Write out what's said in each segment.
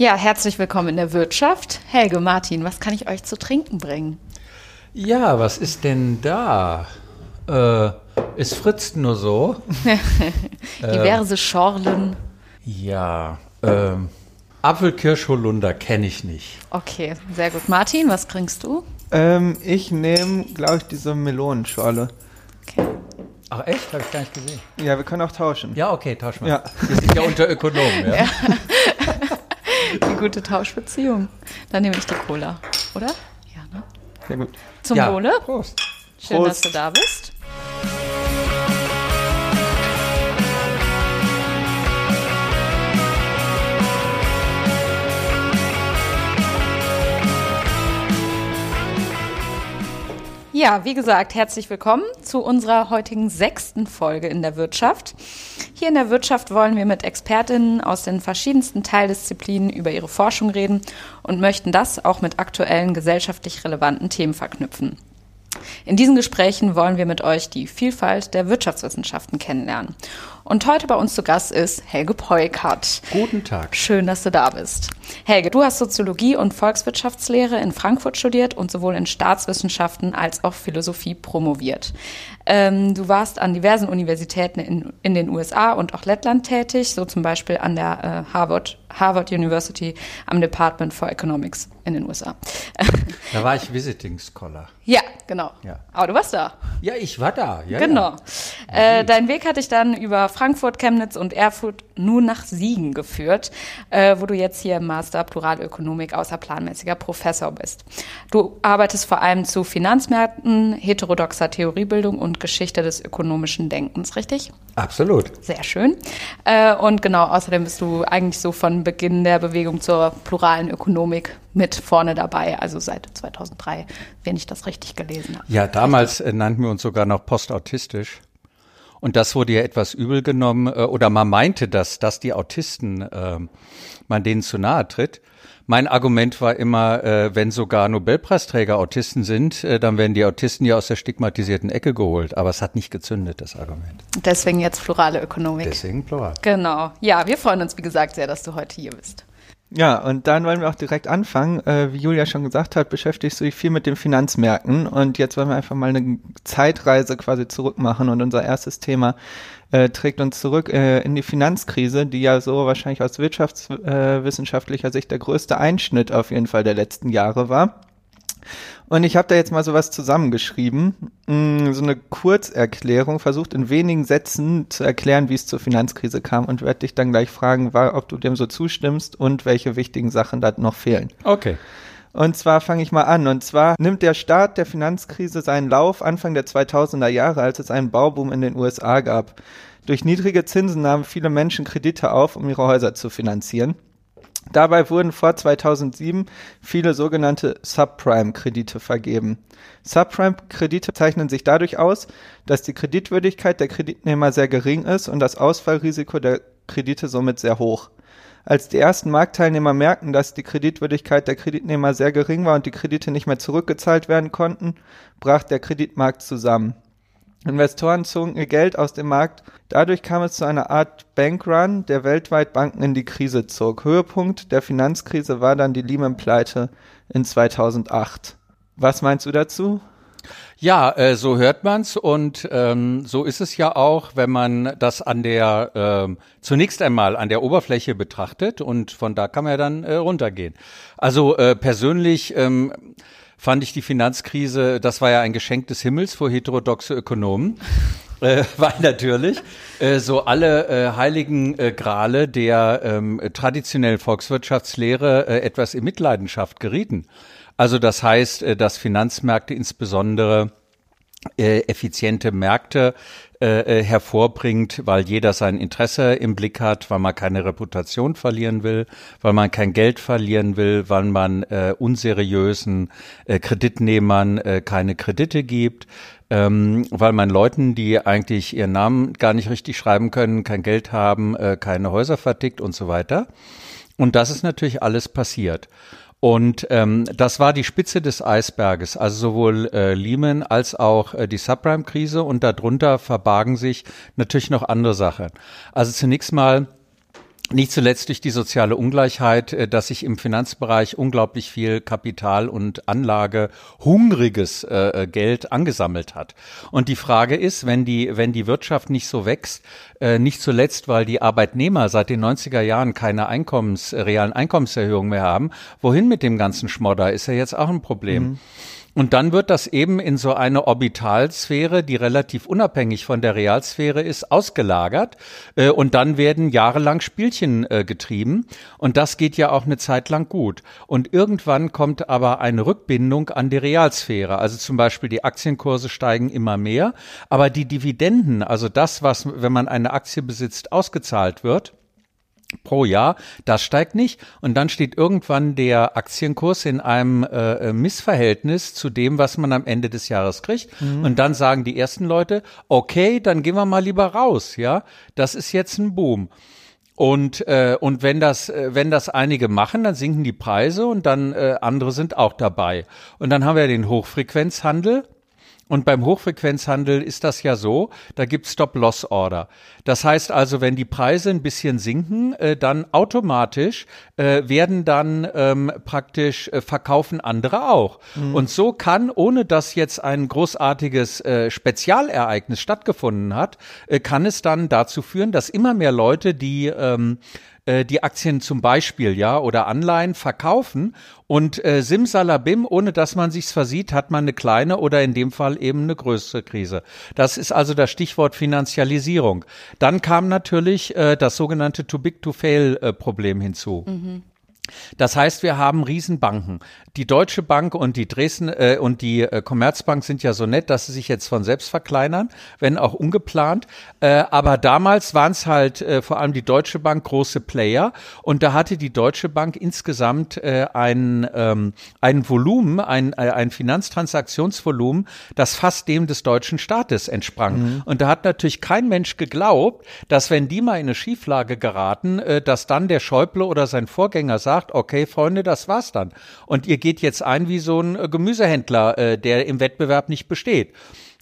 Ja, herzlich willkommen in der Wirtschaft. Helge, Martin, was kann ich euch zu trinken bringen? Ja, was ist denn da? Äh, es fritzt nur so. Diverse Schorlen. Ja, ähm, Apfelkirschholunder kenne ich nicht. Okay, sehr gut. Martin, was trinkst du? Ähm, ich nehme, glaube ich, diese Melonenschorle. Okay. Ach echt? Habe ich gar nicht gesehen. Ja, wir können auch tauschen. Ja, okay, tausch mal. Ja. Wir sind ja unter Ökonomen, ja? Die gute Tauschbeziehung. Dann nehme ich die Cola, oder? Ja, ne? Sehr gut. Zum ja. Wohle. Prost. Schön, Prost. dass du da bist. Ja, wie gesagt, herzlich willkommen zu unserer heutigen sechsten Folge in der Wirtschaft. Hier in der Wirtschaft wollen wir mit Expertinnen aus den verschiedensten Teildisziplinen über ihre Forschung reden und möchten das auch mit aktuellen gesellschaftlich relevanten Themen verknüpfen. In diesen Gesprächen wollen wir mit euch die Vielfalt der Wirtschaftswissenschaften kennenlernen. Und heute bei uns zu Gast ist Helge Peukert. Guten Tag. Schön, dass du da bist. Helge, du hast Soziologie und Volkswirtschaftslehre in Frankfurt studiert und sowohl in Staatswissenschaften als auch Philosophie promoviert. Ähm, du warst an diversen Universitäten in, in den USA und auch Lettland tätig, so zum Beispiel an der äh, Harvard, Harvard University am Department for Economics in den USA. Da war ich Visiting Scholar. ja, genau. Ja. Aber du warst da. Ja, ich war da. Ja, Genau. Ja. Äh, dein Weg hat dich dann über Frankfurt, Chemnitz und Erfurt nur nach Siegen geführt, äh, wo du jetzt hier im Master Pluralökonomik außerplanmäßiger Professor bist. Du arbeitest vor allem zu Finanzmärkten, heterodoxer Theoriebildung und Geschichte des ökonomischen Denkens, richtig? Absolut. Sehr schön. Äh, und genau, außerdem bist du eigentlich so von Beginn der Bewegung zur pluralen Ökonomik mit vorne dabei, also seit 2003, wenn ich das richtig gelesen habe. Ja, damals äh, nannten wir uns sogar noch postautistisch. Und das wurde ja etwas übel genommen, äh, oder man meinte, dass, dass die Autisten, äh, man denen zu nahe tritt. Mein Argument war immer, äh, wenn sogar Nobelpreisträger Autisten sind, äh, dann werden die Autisten ja aus der stigmatisierten Ecke geholt. Aber es hat nicht gezündet, das Argument. Deswegen jetzt plurale Ökonomik. Deswegen plural. Genau. Ja, wir freuen uns, wie gesagt, sehr, dass du heute hier bist. Ja, und dann wollen wir auch direkt anfangen. Äh, wie Julia schon gesagt hat, beschäftigst du dich viel mit den Finanzmärkten und jetzt wollen wir einfach mal eine Zeitreise quasi zurück machen und unser erstes Thema äh, trägt uns zurück äh, in die Finanzkrise, die ja so wahrscheinlich aus wirtschaftswissenschaftlicher Sicht der größte Einschnitt auf jeden Fall der letzten Jahre war. Und ich habe da jetzt mal sowas zusammengeschrieben, mh, so eine Kurzerklärung, versucht in wenigen Sätzen zu erklären, wie es zur Finanzkrise kam und werde dich dann gleich fragen, ob du dem so zustimmst und welche wichtigen Sachen da noch fehlen. Okay. Und zwar fange ich mal an. Und zwar nimmt der Start der Finanzkrise seinen Lauf Anfang der 2000er Jahre, als es einen Bauboom in den USA gab. Durch niedrige Zinsen nahmen viele Menschen Kredite auf, um ihre Häuser zu finanzieren. Dabei wurden vor 2007 viele sogenannte Subprime-Kredite vergeben. Subprime-Kredite zeichnen sich dadurch aus, dass die Kreditwürdigkeit der Kreditnehmer sehr gering ist und das Ausfallrisiko der Kredite somit sehr hoch. Als die ersten Marktteilnehmer merkten, dass die Kreditwürdigkeit der Kreditnehmer sehr gering war und die Kredite nicht mehr zurückgezahlt werden konnten, brach der Kreditmarkt zusammen. Investoren zogen ihr Geld aus dem Markt. Dadurch kam es zu einer Art Bankrun, der weltweit Banken in die Krise zog. Höhepunkt der Finanzkrise war dann die Lehman-Pleite in 2008. Was meinst du dazu? Ja, äh, so hört man's und ähm, so ist es ja auch, wenn man das an der ähm, zunächst einmal an der Oberfläche betrachtet und von da kann man ja dann äh, runtergehen. Also äh, persönlich ähm, fand ich die Finanzkrise, das war ja ein Geschenk des Himmels für heterodoxe Ökonomen. Äh, weil natürlich äh, so alle äh, heiligen äh, Grale der ähm, traditionellen Volkswirtschaftslehre äh, etwas in Mitleidenschaft gerieten. Also das heißt, äh, dass Finanzmärkte insbesondere äh, effiziente Märkte äh, äh, hervorbringt, weil jeder sein Interesse im Blick hat, weil man keine Reputation verlieren will, weil man kein Geld verlieren will, weil man äh, unseriösen äh, Kreditnehmern äh, keine Kredite gibt, ähm, weil man Leuten, die eigentlich ihren Namen gar nicht richtig schreiben können, kein Geld haben, äh, keine Häuser vertickt und so weiter. Und das ist natürlich alles passiert. Und ähm, das war die Spitze des Eisberges, also sowohl äh, Lehman als auch äh, die Subprime-Krise und darunter verbargen sich natürlich noch andere Sachen. Also zunächst mal nicht zuletzt durch die soziale Ungleichheit, äh, dass sich im Finanzbereich unglaublich viel Kapital und Anlage hungriges äh, Geld angesammelt hat. Und die Frage ist, wenn die, wenn die Wirtschaft nicht so wächst, äh, nicht zuletzt, weil die Arbeitnehmer seit den 90er Jahren keine Einkommens, realen Einkommenserhöhungen mehr haben, wohin mit dem ganzen Schmodder, ist ja jetzt auch ein Problem. Mhm. Und dann wird das eben in so eine Orbitalsphäre, die relativ unabhängig von der Realsphäre ist, ausgelagert. Äh, und dann werden jahrelang Spielchen äh, getrieben. Und das geht ja auch eine Zeit lang gut. Und irgendwann kommt aber eine Rückbindung an die Realsphäre. Also zum Beispiel die Aktienkurse steigen immer mehr. Aber die Dividenden, also das, was, wenn man eine Aktie besitzt, ausgezahlt wird, pro Jahr, das steigt nicht. Und dann steht irgendwann der Aktienkurs in einem äh, äh, Missverhältnis zu dem, was man am Ende des Jahres kriegt. Mhm. Und dann sagen die ersten Leute, okay, dann gehen wir mal lieber raus, ja. Das ist jetzt ein Boom. Und, äh, und wenn das, äh, wenn das einige machen, dann sinken die Preise und dann äh, andere sind auch dabei. Und dann haben wir den Hochfrequenzhandel und beim Hochfrequenzhandel ist das ja so, da gibt Stop-Loss-Order. Das heißt also, wenn die Preise ein bisschen sinken, äh, dann automatisch äh, werden dann ähm, praktisch äh, verkaufen andere auch. Mhm. Und so kann, ohne dass jetzt ein großartiges äh, Spezialereignis stattgefunden hat, äh, kann es dann dazu führen, dass immer mehr Leute, die ähm, äh, die Aktien zum Beispiel, ja, oder Anleihen verkaufen und äh, simsalabim, ohne dass man sich's versieht, hat man eine kleine oder in dem Fall eben eine größere Krise. Das ist also das Stichwort Finanzialisierung. Dann kam natürlich äh, das sogenannte Too Big to Fail äh, Problem hinzu. Mhm. Das heißt, wir haben Riesenbanken. Die Deutsche Bank und die Dresden äh, und die äh, Commerzbank sind ja so nett, dass sie sich jetzt von selbst verkleinern, wenn auch ungeplant. Äh, aber damals waren es halt äh, vor allem die Deutsche Bank große Player und da hatte die Deutsche Bank insgesamt äh, ein, ähm, ein Volumen, ein, äh, ein Finanztransaktionsvolumen, das fast dem des deutschen Staates entsprang. Mhm. Und da hat natürlich kein Mensch geglaubt, dass wenn die mal in eine Schieflage geraten, äh, dass dann der Schäuble oder sein Vorgänger sagt, sagt, okay, Freunde, das war's dann. Und ihr geht jetzt ein wie so ein äh, Gemüsehändler, äh, der im Wettbewerb nicht besteht.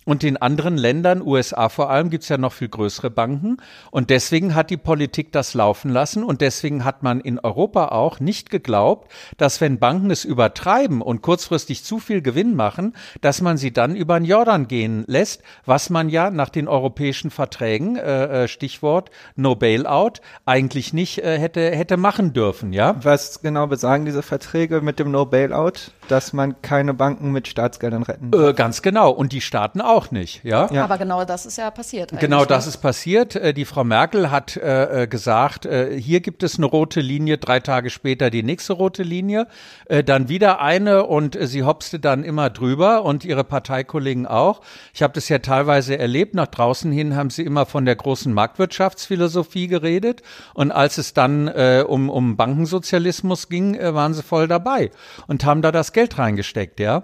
Und in anderen Ländern, USA vor allem, gibt's ja noch viel größere Banken. Und deswegen hat die Politik das laufen lassen. Und deswegen hat man in Europa auch nicht geglaubt, dass wenn Banken es übertreiben und kurzfristig zu viel Gewinn machen, dass man sie dann über den Jordan gehen lässt, was man ja nach den europäischen Verträgen, äh, äh Stichwort No Bailout, eigentlich nicht äh, hätte, hätte machen dürfen, ja? Was genau besagen diese Verträge mit dem No Bailout? Dass man keine Banken mit Staatsgeldern retten äh, Ganz genau. Und die Staaten auch auch nicht, ja? ja. Aber genau das ist ja passiert. Genau das ist passiert. Äh, die Frau Merkel hat äh, äh, gesagt, äh, hier gibt es eine rote Linie, drei Tage später die nächste rote Linie, äh, dann wieder eine und äh, sie hopste dann immer drüber und ihre Parteikollegen auch. Ich habe das ja teilweise erlebt. Nach draußen hin haben sie immer von der großen Marktwirtschaftsphilosophie geredet und als es dann äh, um, um Bankensozialismus ging, äh, waren sie voll dabei und haben da das Geld reingesteckt, ja.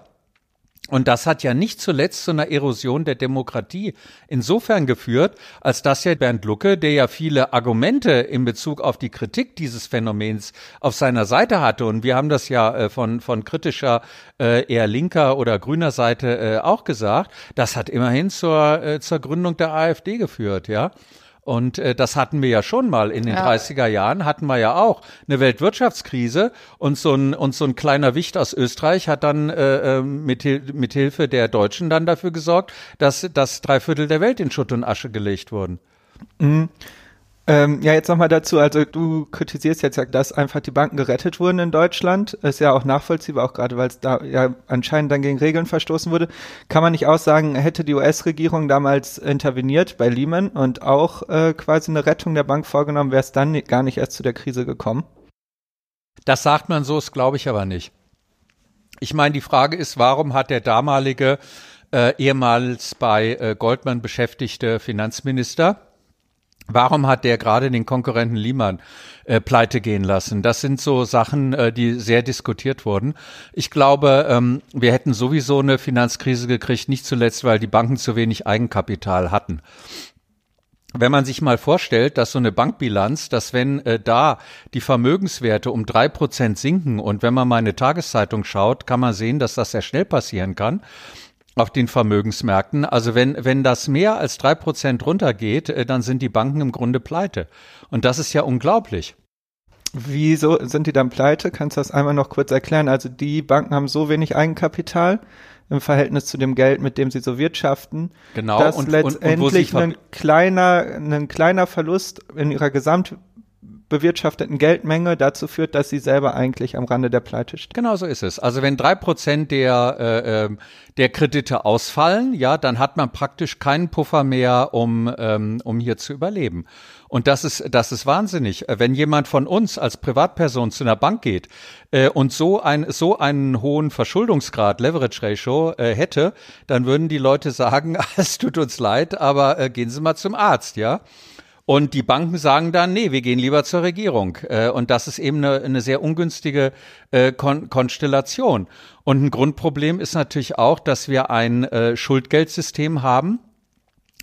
Und das hat ja nicht zuletzt zu einer Erosion der Demokratie insofern geführt, als dass ja Bernd Lucke, der ja viele Argumente in Bezug auf die Kritik dieses Phänomens auf seiner Seite hatte, und wir haben das ja äh, von, von kritischer, äh, eher linker oder grüner Seite äh, auch gesagt, das hat immerhin zur, zur Gründung der AfD geführt, ja. Und äh, das hatten wir ja schon mal in den ja. 30er Jahren, hatten wir ja auch eine Weltwirtschaftskrise und so ein, und so ein kleiner Wicht aus Österreich hat dann äh, ähm, mit, mit Hilfe der Deutschen dann dafür gesorgt, dass, dass drei Viertel der Welt in Schutt und Asche gelegt wurden. Mhm. Ähm, ja, jetzt nochmal dazu. Also du kritisierst jetzt ja, dass einfach die Banken gerettet wurden in Deutschland. Ist ja auch nachvollziehbar, auch gerade weil es da ja anscheinend dann gegen Regeln verstoßen wurde. Kann man nicht auch sagen, hätte die US-Regierung damals interveniert bei Lehman und auch äh, quasi eine Rettung der Bank vorgenommen, wäre es dann gar nicht erst zu der Krise gekommen? Das sagt man so, das glaube ich aber nicht. Ich meine, die Frage ist, warum hat der damalige äh, ehemals bei äh, Goldman beschäftigte Finanzminister Warum hat der gerade den Konkurrenten Lehman äh, pleite gehen lassen? Das sind so Sachen, äh, die sehr diskutiert wurden. Ich glaube, ähm, wir hätten sowieso eine Finanzkrise gekriegt, nicht zuletzt, weil die Banken zu wenig Eigenkapital hatten. Wenn man sich mal vorstellt, dass so eine Bankbilanz, dass wenn äh, da die Vermögenswerte um drei Prozent sinken und wenn man mal eine Tageszeitung schaut, kann man sehen, dass das sehr schnell passieren kann auf den Vermögensmärkten. Also wenn, wenn das mehr als drei Prozent runtergeht, äh, dann sind die Banken im Grunde pleite. Und das ist ja unglaublich. Wieso sind die dann pleite? Kannst du das einmal noch kurz erklären? Also die Banken haben so wenig Eigenkapital im Verhältnis zu dem Geld, mit dem sie so wirtschaften, genau, dass und, letztendlich und, und ein kleiner, ein kleiner Verlust in ihrer Gesamt bewirtschafteten Geldmenge dazu führt, dass sie selber eigentlich am Rande der Pleite steht. Genau so ist es. Also wenn drei Prozent der, äh, ähm, der Kredite ausfallen, ja, dann hat man praktisch keinen Puffer mehr, um, ähm, um hier zu überleben. Und das ist, das ist wahnsinnig. Wenn jemand von uns als Privatperson zu einer Bank geht äh, und so, ein, so einen hohen Verschuldungsgrad, Leverage Ratio äh, hätte, dann würden die Leute sagen, es tut uns leid, aber äh, gehen Sie mal zum Arzt, ja. Und die Banken sagen dann, nee, wir gehen lieber zur Regierung. Äh, und das ist eben eine, eine sehr ungünstige äh, Kon Konstellation. Und ein Grundproblem ist natürlich auch, dass wir ein äh, Schuldgeldsystem haben,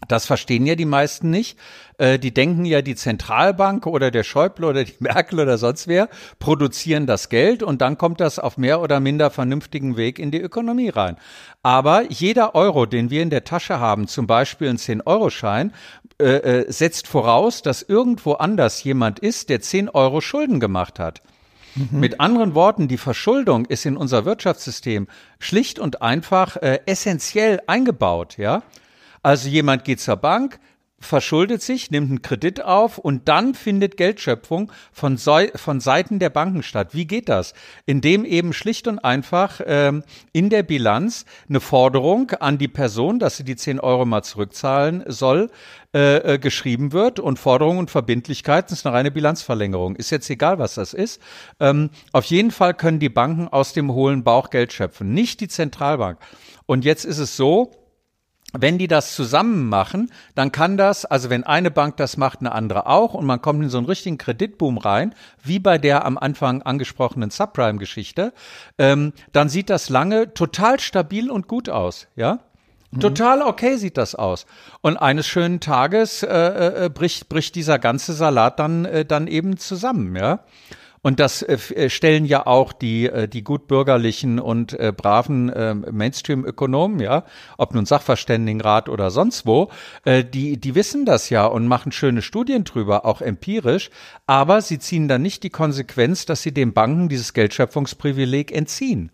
das verstehen ja die meisten nicht. Äh, die denken ja, die Zentralbank oder der Schäuble oder die Merkel oder sonst wer produzieren das Geld und dann kommt das auf mehr oder minder vernünftigen Weg in die Ökonomie rein. Aber jeder Euro, den wir in der Tasche haben, zum Beispiel ein 10-Euro-Schein, äh, äh, setzt voraus, dass irgendwo anders jemand ist, der 10 Euro Schulden gemacht hat. Mhm. Mit anderen Worten, die Verschuldung ist in unser Wirtschaftssystem schlicht und einfach äh, essentiell eingebaut, ja. Also jemand geht zur Bank, verschuldet sich, nimmt einen Kredit auf und dann findet Geldschöpfung von, von Seiten der Banken statt. Wie geht das? Indem eben schlicht und einfach ähm, in der Bilanz eine Forderung an die Person, dass sie die 10 Euro mal zurückzahlen soll, äh, äh, geschrieben wird und Forderungen und Verbindlichkeiten ist eine reine Bilanzverlängerung. Ist jetzt egal, was das ist. Ähm, auf jeden Fall können die Banken aus dem hohlen Bauch Geld schöpfen, nicht die Zentralbank. Und jetzt ist es so, wenn die das zusammen machen, dann kann das, also wenn eine Bank das macht, eine andere auch und man kommt in so einen richtigen Kreditboom rein, wie bei der am Anfang angesprochenen Subprime-Geschichte, ähm, dann sieht das lange total stabil und gut aus, ja. Mhm. Total okay sieht das aus. Und eines schönen Tages äh, äh, bricht, bricht dieser ganze Salat dann, äh, dann eben zusammen, ja. Und das äh, äh, stellen ja auch die, äh, die gutbürgerlichen und äh, braven äh, Mainstream-Ökonomen, ja, ob nun Sachverständigenrat oder sonst wo, äh, die, die wissen das ja und machen schöne Studien drüber, auch empirisch, aber sie ziehen dann nicht die Konsequenz, dass sie den Banken dieses Geldschöpfungsprivileg entziehen.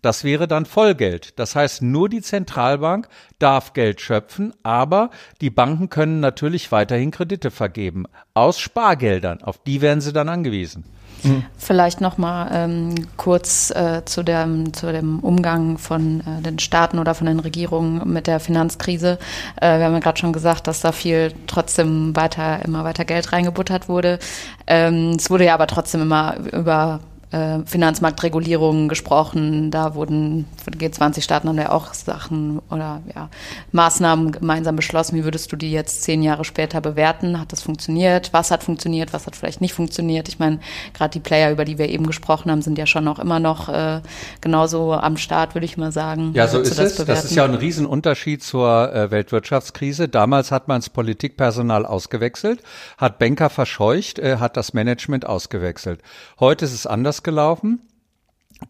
Das wäre dann Vollgeld. Das heißt, nur die Zentralbank darf Geld schöpfen, aber die Banken können natürlich weiterhin Kredite vergeben. Aus Spargeldern. Auf die werden sie dann angewiesen. Vielleicht noch mal ähm, kurz äh, zu, dem, zu dem Umgang von äh, den Staaten oder von den Regierungen mit der Finanzkrise. Äh, wir haben ja gerade schon gesagt, dass da viel trotzdem weiter, immer weiter Geld reingebuttert wurde. Ähm, es wurde ja aber trotzdem immer über äh, Finanzmarktregulierungen gesprochen. Da wurden von G20-Staaten haben ja auch Sachen oder ja, Maßnahmen gemeinsam beschlossen. Wie würdest du die jetzt zehn Jahre später bewerten? Hat das funktioniert? Was hat funktioniert? Was hat vielleicht nicht funktioniert? Ich meine, gerade die Player, über die wir eben gesprochen haben, sind ja schon auch immer noch äh, genauso am Start, würde ich mal sagen. Ja, so ist das es. Bewerten? Das ist ja ein Riesenunterschied zur äh, Weltwirtschaftskrise. Damals hat man das Politikpersonal ausgewechselt, hat Banker verscheucht, äh, hat das Management ausgewechselt. Heute ist es anders gelaufen.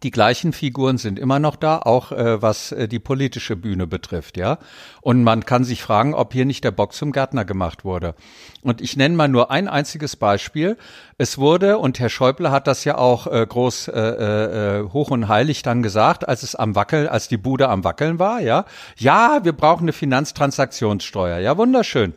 Die gleichen Figuren sind immer noch da, auch äh, was äh, die politische Bühne betrifft, ja. Und man kann sich fragen, ob hier nicht der Bock zum Gärtner gemacht wurde. Und ich nenne mal nur ein einziges Beispiel. Es wurde, und Herr Schäuble hat das ja auch äh, groß äh, äh, hoch und heilig dann gesagt, als es am Wackeln, als die Bude am Wackeln war, ja. Ja, wir brauchen eine Finanztransaktionssteuer. Ja, wunderschön.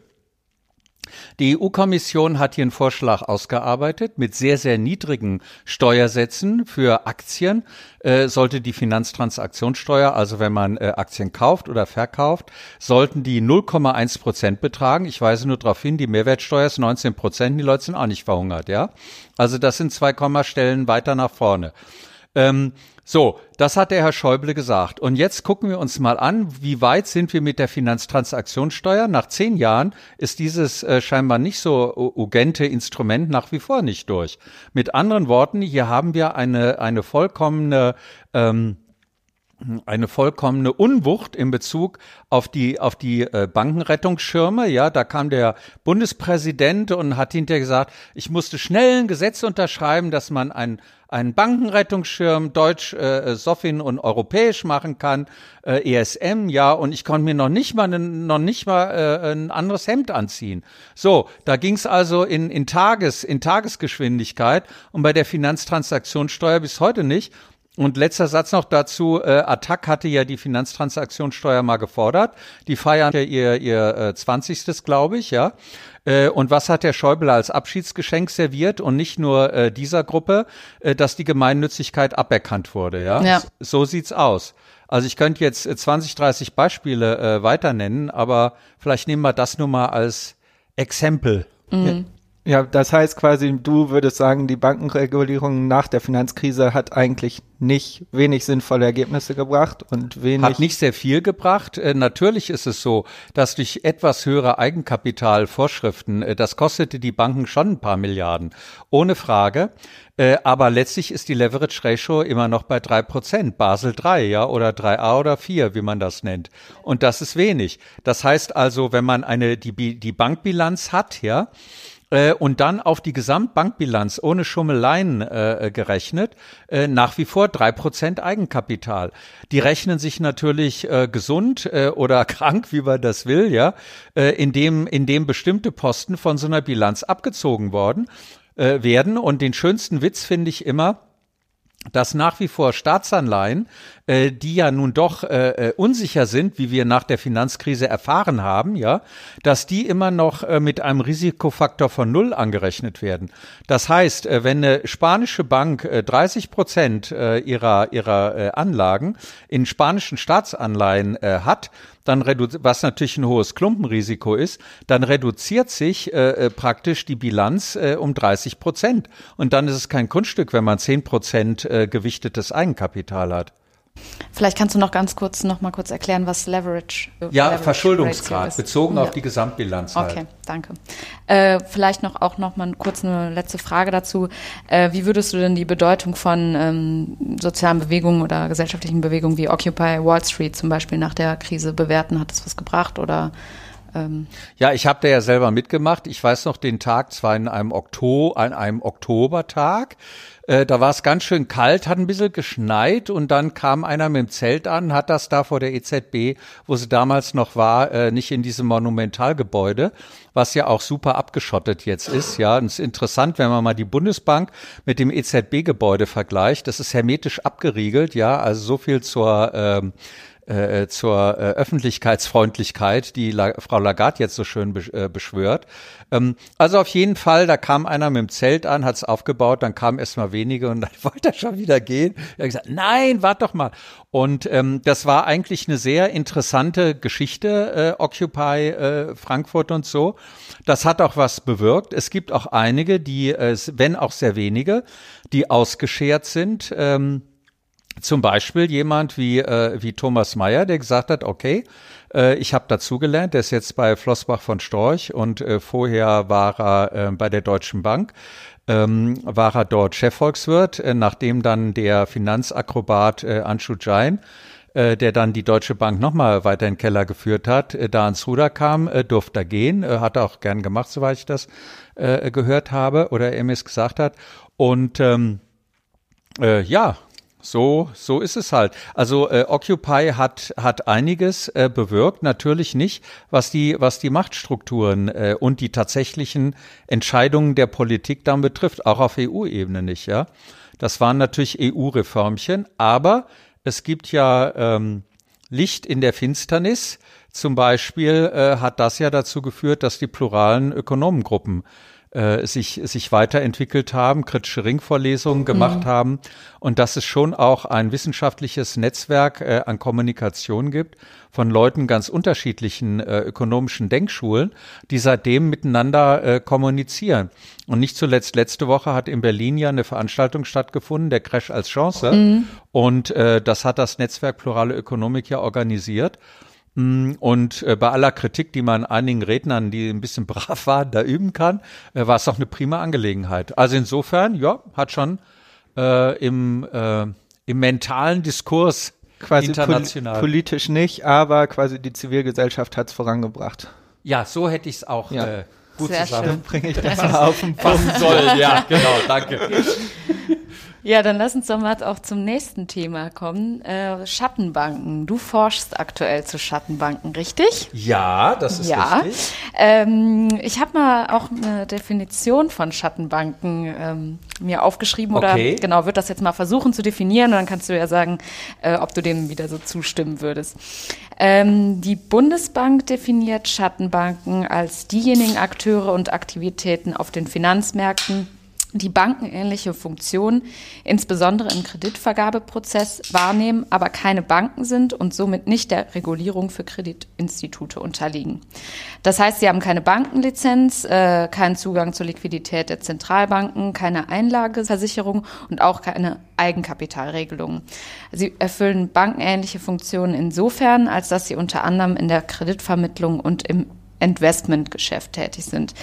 Die EU-Kommission hat hier einen Vorschlag ausgearbeitet mit sehr, sehr niedrigen Steuersätzen für Aktien. Äh, sollte die Finanztransaktionssteuer, also wenn man äh, Aktien kauft oder verkauft, sollten die 0,1 Prozent betragen. Ich weise nur darauf hin, die Mehrwertsteuer ist 19 Prozent, die Leute sind auch nicht verhungert, ja. Also das sind zwei Kommastellen weiter nach vorne. Ähm, so, das hat der Herr Schäuble gesagt. Und jetzt gucken wir uns mal an, wie weit sind wir mit der Finanztransaktionssteuer? Nach zehn Jahren ist dieses äh, scheinbar nicht so urgente Instrument nach wie vor nicht durch. Mit anderen Worten, hier haben wir eine, eine vollkommene ähm, eine vollkommene Unwucht in Bezug auf die auf die äh, Bankenrettungsschirme. Ja, da kam der Bundespräsident und hat hinterher gesagt, ich musste schnell ein Gesetz unterschreiben, dass man ein einen Bankenrettungsschirm deutsch, äh, Sofin und europäisch machen kann, äh, ESM, ja, und ich konnte mir noch nicht mal noch nicht mal äh, ein anderes Hemd anziehen. So, da ging es also in in Tages in Tagesgeschwindigkeit und bei der Finanztransaktionssteuer bis heute nicht. Und letzter Satz noch dazu, äh, Attac hatte ja die Finanztransaktionssteuer mal gefordert. Die feiern ja ihr, ihr äh, 20. glaube ich, ja. Äh, und was hat der Schäuble als Abschiedsgeschenk serviert und nicht nur äh, dieser Gruppe, äh, dass die Gemeinnützigkeit aberkannt wurde, ja. ja. So sieht's aus. Also ich könnte jetzt 20, äh, 30 Beispiele äh, weiter nennen, aber vielleicht nehmen wir das nur mal als Exempel. Mhm. Ja, das heißt quasi, du würdest sagen, die Bankenregulierung nach der Finanzkrise hat eigentlich nicht wenig sinnvolle Ergebnisse gebracht und wenig. Hat nicht sehr viel gebracht. Äh, natürlich ist es so, dass durch etwas höhere Eigenkapitalvorschriften, äh, das kostete die Banken schon ein paar Milliarden. Ohne Frage. Äh, aber letztlich ist die Leverage Ratio immer noch bei drei Prozent, Basel 3, ja, oder 3a oder 4, wie man das nennt. Und das ist wenig. Das heißt also, wenn man eine, die, die Bankbilanz hat, ja, äh, und dann auf die Gesamtbankbilanz ohne Schummeleien äh, gerechnet, äh, nach wie vor drei Prozent Eigenkapital. Die rechnen sich natürlich äh, gesund äh, oder krank, wie man das will, ja, äh, indem, indem bestimmte Posten von so einer Bilanz abgezogen worden äh, werden. Und den schönsten Witz finde ich immer, dass nach wie vor Staatsanleihen, äh, die ja nun doch äh, äh, unsicher sind, wie wir nach der Finanzkrise erfahren haben, ja, dass die immer noch äh, mit einem Risikofaktor von null angerechnet werden. Das heißt, äh, wenn eine spanische Bank äh, 30 Prozent äh, ihrer ihrer äh, Anlagen in spanischen Staatsanleihen äh, hat, dann was natürlich ein hohes Klumpenrisiko ist, dann reduziert sich äh, äh, praktisch die Bilanz äh, um 30 Prozent. Und dann ist es kein Kunststück, wenn man 10 Prozent äh, gewichtetes Eigenkapital hat. Vielleicht kannst du noch ganz kurz noch mal kurz erklären, was Leverage Ja, Leverage Verschuldungsgrad bezogen ja. auf die Gesamtbilanz. Halt. Okay, danke. Äh, vielleicht noch auch noch mal kurz eine letzte Frage dazu. Äh, wie würdest du denn die Bedeutung von ähm, sozialen Bewegungen oder gesellschaftlichen Bewegungen wie Occupy Wall Street zum Beispiel nach der Krise bewerten? Hat das was gebracht oder ähm ja, ich habe da ja selber mitgemacht. Ich weiß noch den Tag, zwar in einem Oktober, an einem Oktobertag. Äh, da war es ganz schön kalt, hat ein bisschen geschneit und dann kam einer mit dem Zelt an, hat das da vor der EZB, wo sie damals noch war, äh, nicht in diesem Monumentalgebäude, was ja auch super abgeschottet jetzt ist. Ja, und es ist interessant, wenn man mal die Bundesbank mit dem EZB-Gebäude vergleicht. Das ist hermetisch abgeriegelt, ja, also so viel zur ähm, äh, zur äh, Öffentlichkeitsfreundlichkeit, die La Frau Lagarde jetzt so schön be äh, beschwört. Ähm, also auf jeden Fall, da kam einer mit dem Zelt an, hat's aufgebaut, dann kamen erstmal wenige und dann wollte er schon wieder gehen. Er hat gesagt, nein, wart doch mal. Und ähm, das war eigentlich eine sehr interessante Geschichte, äh, Occupy äh, Frankfurt und so. Das hat auch was bewirkt. Es gibt auch einige, die, äh, wenn auch sehr wenige, die ausgeschert sind. Ähm, zum Beispiel jemand wie, äh, wie Thomas Mayer, der gesagt hat, okay, äh, ich habe dazugelernt, der ist jetzt bei Flossbach von Storch und äh, vorher war er äh, bei der Deutschen Bank. Ähm, war er dort Chefvolkswirt, äh, nachdem dann der Finanzakrobat äh, Anshu Jain äh, der dann die Deutsche Bank nochmal weiter in den Keller geführt hat, äh, da ans Ruder kam, äh, durfte er gehen, hat er auch gern gemacht, soweit ich das gehört habe oder er mir es gesagt hat. Und ähm, äh, ja, so, so ist es halt. Also äh, Occupy hat hat einiges äh, bewirkt, natürlich nicht, was die was die Machtstrukturen äh, und die tatsächlichen Entscheidungen der Politik dann betrifft, auch auf EU-Ebene nicht. Ja, das waren natürlich EU-Reformchen, aber es gibt ja ähm, Licht in der Finsternis. Zum Beispiel äh, hat das ja dazu geführt, dass die pluralen Ökonomengruppen äh, sich, sich weiterentwickelt haben, kritische Ringvorlesungen gemacht mhm. haben und dass es schon auch ein wissenschaftliches Netzwerk äh, an Kommunikation gibt von Leuten ganz unterschiedlichen äh, ökonomischen Denkschulen, die seitdem miteinander äh, kommunizieren. Und nicht zuletzt letzte Woche hat in Berlin ja eine Veranstaltung stattgefunden, der Crash als Chance. Mhm. Und äh, das hat das Netzwerk Plurale Ökonomik ja organisiert. Mm, und äh, bei aller Kritik, die man einigen Rednern, die ein bisschen brav waren, da üben kann, äh, war es doch eine prima Angelegenheit. Also insofern, ja, hat schon äh, im, äh, im mentalen Diskurs quasi international. Pol politisch nicht, aber quasi die Zivilgesellschaft hat es vorangebracht. Ja, so hätte ich es auch Ja. äh, gut Sehr zusammen. schön. Bringe ich das mal auf den Punkt. fassen soll. Ja, genau, danke. Ja, dann lass uns doch mal auch zum nächsten Thema kommen. Äh, Schattenbanken. Du forschst aktuell zu Schattenbanken, richtig? Ja, das ist ja. richtig. Ähm, ich habe mal auch eine Definition von Schattenbanken ähm, mir aufgeschrieben Okay. oder genau, würde das jetzt mal versuchen zu definieren und dann kannst du ja sagen, äh, ob du dem wieder so zustimmen würdest. Ähm, die Bundesbank definiert Schattenbanken als diejenigen Akteure und Aktivitäten auf den Finanzmärkten, die bankenähnliche Funktionen, insbesondere im Kreditvergabeprozess, wahrnehmen, aber keine Banken sind und somit nicht der Regulierung für Kreditinstitute unterliegen. Das heißt, sie haben keine Bankenlizenz, äh, keinen Zugang zur Liquidität der Zentralbanken, keine Einlageversicherung und auch keine Eigenkapitalregelungen. Sie erfüllen bankenähnliche Funktionen insofern, als dass sie unter anderem in der Kreditvermittlung und im Investmentgeschäft tätig sind.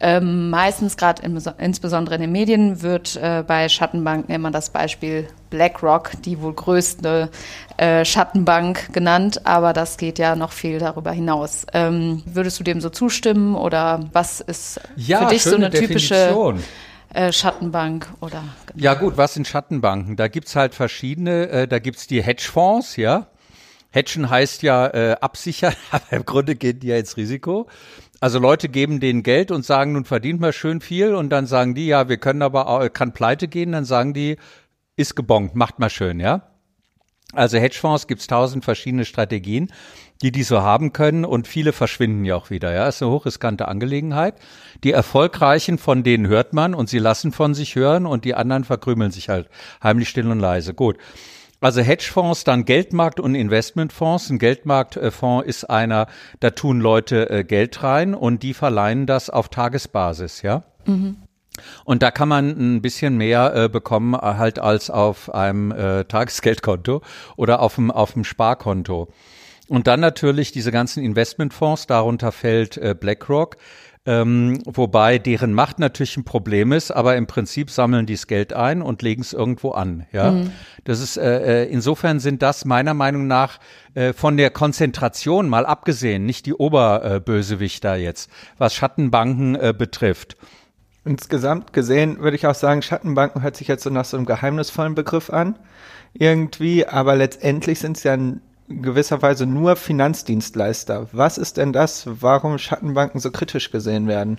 Ähm, meistens gerade insbesondere in den Medien wird äh, bei Schattenbanken immer das Beispiel BlackRock, die wohl größte äh, Schattenbank genannt, aber das geht ja noch viel darüber hinaus. Ähm, würdest du dem so zustimmen oder was ist Ja, für dich so eine typische Definition. äh, Schattenbank oder Ja gut, was sind Schattenbanken? Da gibt's halt verschiedene, äh, da gibt's die Hedgefonds, ja. Hedgen heißt ja äh, absichern, aber im Grunde gehen die ja ins Risiko. Also Leute geben denen Geld und sagen, nun verdient mal schön viel und dann sagen die, ja, wir können aber auch, kann pleite gehen, dann sagen die, ist gebongt, macht mal schön, ja. Also Hedgefonds gibt's tausend verschiedene Strategien, die die so haben können und viele verschwinden ja auch wieder. Ja, ist eine hochriskante Angelegenheit. Die erfolgreichen von denen hört man und sie lassen von sich hören und die anderen verkrümeln sich halt heimlich still und leise. Gut. Also Hedgefonds, dann Geldmarkt- und Investmentfonds. Ein Geldmarktfonds ist einer, da tun Leute äh, Geld rein und die verleihen das auf Tagesbasis, ja. Und da kann man ein bisschen mehr äh, bekommen, äh, halt als auf einem äh, Tagesgeldkonto oder auf dem, auf dem Sparkonto. Und dann natürlich diese ganzen Investmentfonds, darunter fällt äh, BlackRock, ähm, wobei deren Macht natürlich ein Problem ist, aber im Prinzip sammeln die das Geld ein und legen es irgendwo an. Ja, das ist äh, äh, insofern sind das meiner Meinung nach äh, von der Konzentration mal abgesehen, nicht die Oberbösewichter jetzt, was Schattenbanken äh, betrifft. Insgesamt gesehen würde ich auch sagen, Schattenbanken hört sich jetzt so nach so einem geheimnisvollen Begriff an. Irgendwie, aber letztendlich sind es ja in gewisser Weise nur Finanzdienstleister. Was ist denn das, warum Schattenbanken so kritisch gesehen werden?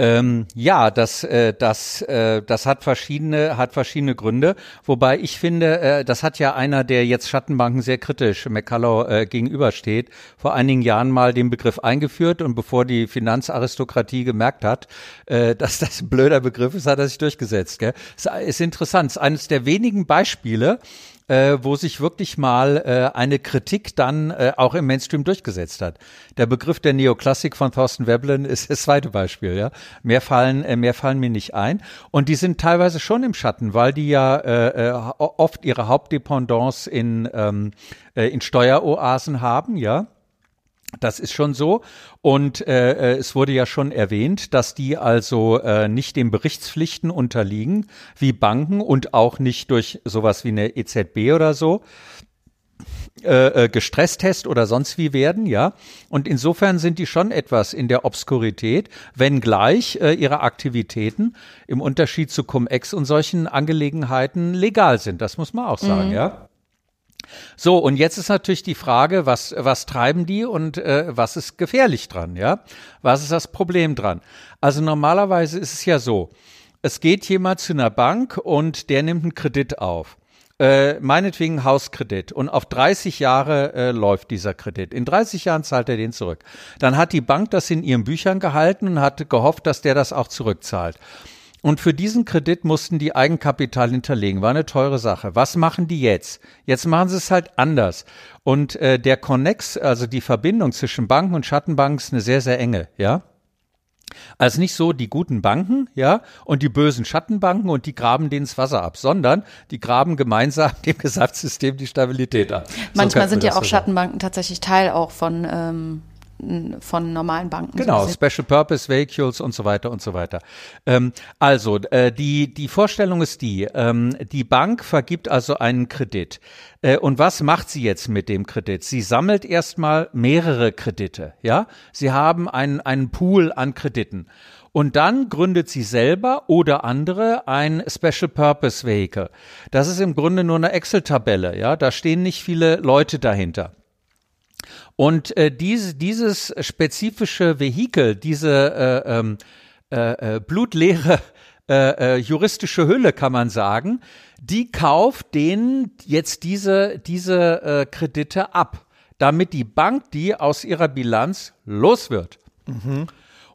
Ähm, ja, das, äh, das, äh, das hat verschiedene, hat verschiedene Gründe. Wobei ich finde, äh, das hat ja einer, der jetzt Schattenbanken sehr kritisch McCullough äh, gegenübersteht, vor einigen Jahren mal den Begriff eingeführt und bevor die Finanzaristokratie gemerkt hat, äh, dass das ein blöder Begriff ist, hat er sich durchgesetzt. Gell? Ist, ist interessant. Ist eines der wenigen Beispiele, äh, wo sich wirklich mal äh, eine Kritik dann äh, auch im Mainstream durchgesetzt hat. Der Begriff der Neoklassik von Thorsten Veblen ist das zweite Beispiel. Ja, mehr fallen äh, mehr fallen mir nicht ein und die sind teilweise schon im Schatten, weil die ja äh, äh, oft ihre Hauptdependance in ähm, äh, in Steueroasen haben. Ja. Das ist schon so. Und äh, äh, es wurde ja schon erwähnt, dass die also äh, nicht den Berichtspflichten unterliegen, wie Banken und auch nicht durch sowas wie eine EZB oder so äh, äh, gestresstest oder sonst wie werden, ja. Und insofern sind die schon etwas in der Obskurität, wenngleich äh, ihre Aktivitäten im Unterschied zu Cum-Ex und solchen Angelegenheiten legal sind. Das muss man auch sagen, ja. So, und jetzt ist natürlich die Frage, was, was treiben die und äh, was ist gefährlich dran, ja? Was ist das Problem dran? Also normalerweise ist es ja so, es geht jemand zu einer Bank und der nimmt einen Kredit auf. Äh, meinetwegen Hauskredit und auf 30 Jahre äh, läuft dieser Kredit. In 30 Jahren zahlt er den zurück. Dann hat die Bank das in ihren Büchern gehalten und hat gehofft, dass der das auch zurückzahlt. Und für diesen Kredit mussten die Eigenkapital hinterlegen. War eine teure Sache. Was machen die jetzt? Jetzt machen sie es halt anders. Und äh, der Connex, also die Verbindung zwischen Banken und Schattenbanken ist eine sehr, sehr enge, ja. Also nicht so die guten Banken, ja, und die bösen Schattenbanken und die graben denen das Wasser ab, sondern die graben gemeinsam dem Gesamtsystem die Stabilität ab. So Manchmal könnte sind ja auch so. Schattenbanken tatsächlich Teil auch von ähm, von normalen Banken. Genau, so Special Purpose Vehicles und so weiter und so weiter. Ähm, also äh, die die Vorstellung ist die: ähm, Die Bank vergibt also einen Kredit. Äh, und was macht sie jetzt mit dem Kredit? Sie sammelt erstmal mehrere Kredite. Ja, sie haben einen einen Pool an Krediten. Und dann gründet sie selber oder andere ein Special Purpose Vehicle. Das ist im Grunde nur eine Excel-Tabelle, ja. Da stehen nicht viele Leute dahinter. Und äh, diese, dieses spezifische Vehikel, diese äh, ähm, äh, äh, blutleere äh, äh, juristische Hülle, kann man sagen, die kauft denen jetzt diese, diese äh, Kredite ab, damit die Bank die aus ihrer Bilanz los wird. Mhm.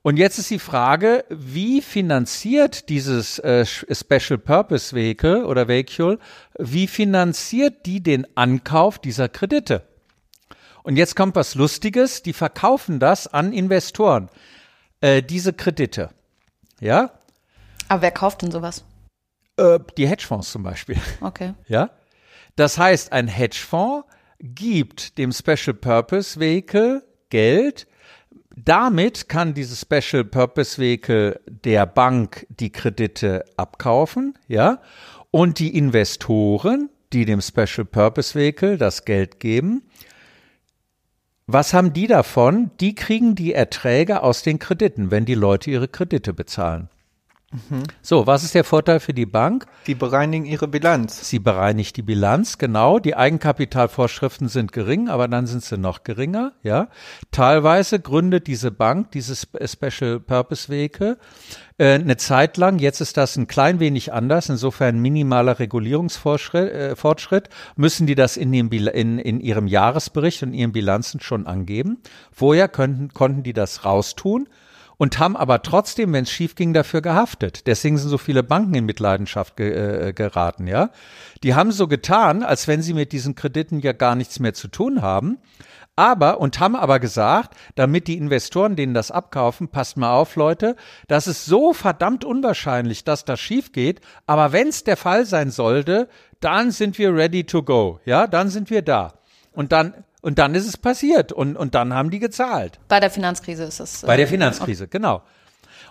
Und jetzt ist die Frage, wie finanziert dieses äh, Special Purpose Vehicle oder Vehicle, wie finanziert die den Ankauf dieser Kredite? Und jetzt kommt was Lustiges, die verkaufen das an Investoren, äh, diese Kredite. Ja? Aber wer kauft denn sowas? Äh, die Hedgefonds zum Beispiel. Okay. Ja? Das heißt, ein Hedgefonds gibt dem Special Purpose Vehicle Geld, damit kann dieses Special Purpose Vehicle der Bank die Kredite abkaufen, ja, und die Investoren, die dem Special Purpose Vehicle das Geld geben, was haben die davon? Die kriegen die Erträge aus den Krediten, wenn die Leute ihre Kredite bezahlen. Mhm. So, was ist der Vorteil für die Bank? Die bereinigen ihre Bilanz. Sie bereinigt die Bilanz, genau. Die Eigenkapitalvorschriften sind gering, aber dann sind sie noch geringer, ja. Teilweise gründet diese Bank dieses Special Purpose Vehicle äh, eine Zeit lang. Jetzt ist das ein klein wenig anders. Insofern minimaler Regulierungsfortschritt äh, müssen die das in, dem, in, in ihrem Jahresbericht und ihren Bilanzen schon angeben. Vorher könnten, konnten die das raustun und haben aber trotzdem, wenn es schief ging, dafür gehaftet. Deswegen sind so viele Banken in Mitleidenschaft ge äh, geraten, ja. Die haben so getan, als wenn sie mit diesen Krediten ja gar nichts mehr zu tun haben. Aber und haben aber gesagt, damit die Investoren denen das abkaufen, passt mal auf, Leute, das ist so verdammt unwahrscheinlich, dass das schief geht. Aber wenn es der Fall sein sollte, dann sind wir ready to go. Ja, dann sind wir da. Und dann und dann ist es passiert und, und dann haben die gezahlt. Bei der Finanzkrise ist es. Äh, Bei der Finanzkrise, okay. genau.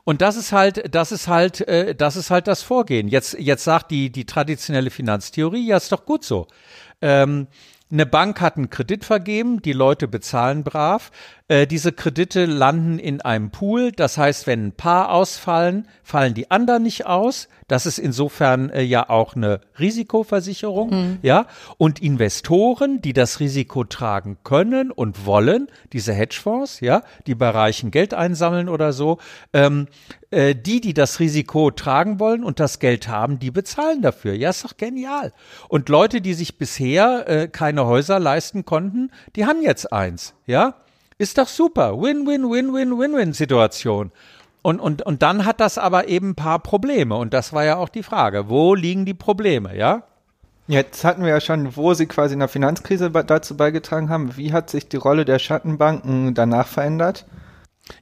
Und das ist halt, das ist halt, äh, das ist halt das Vorgehen. Jetzt, jetzt sagt die, die traditionelle Finanztheorie, ja, ist doch gut so. Ähm, eine Bank hat einen Kredit vergeben, die Leute bezahlen brav. Äh, diese Kredite landen in einem Pool. Das heißt, wenn ein paar ausfallen, fallen die anderen nicht aus. Das ist insofern äh, ja auch eine Risikoversicherung, mhm. ja. Und Investoren, die das Risiko tragen können und wollen, diese Hedgefonds, ja, die bei Reichen Geld einsammeln oder so, ähm, äh, die, die das Risiko tragen wollen und das Geld haben, die bezahlen dafür. Ja, ist doch genial. Und Leute, die sich bisher äh, keine Häuser leisten konnten, die haben jetzt eins, ja. Ist doch super. Win-win-win-win-win-win-Situation. Und, und, und dann hat das aber eben ein paar Probleme. Und das war ja auch die Frage. Wo liegen die Probleme, ja? Jetzt hatten wir ja schon, wo sie quasi in der Finanzkrise dazu beigetragen haben. Wie hat sich die Rolle der Schattenbanken danach verändert?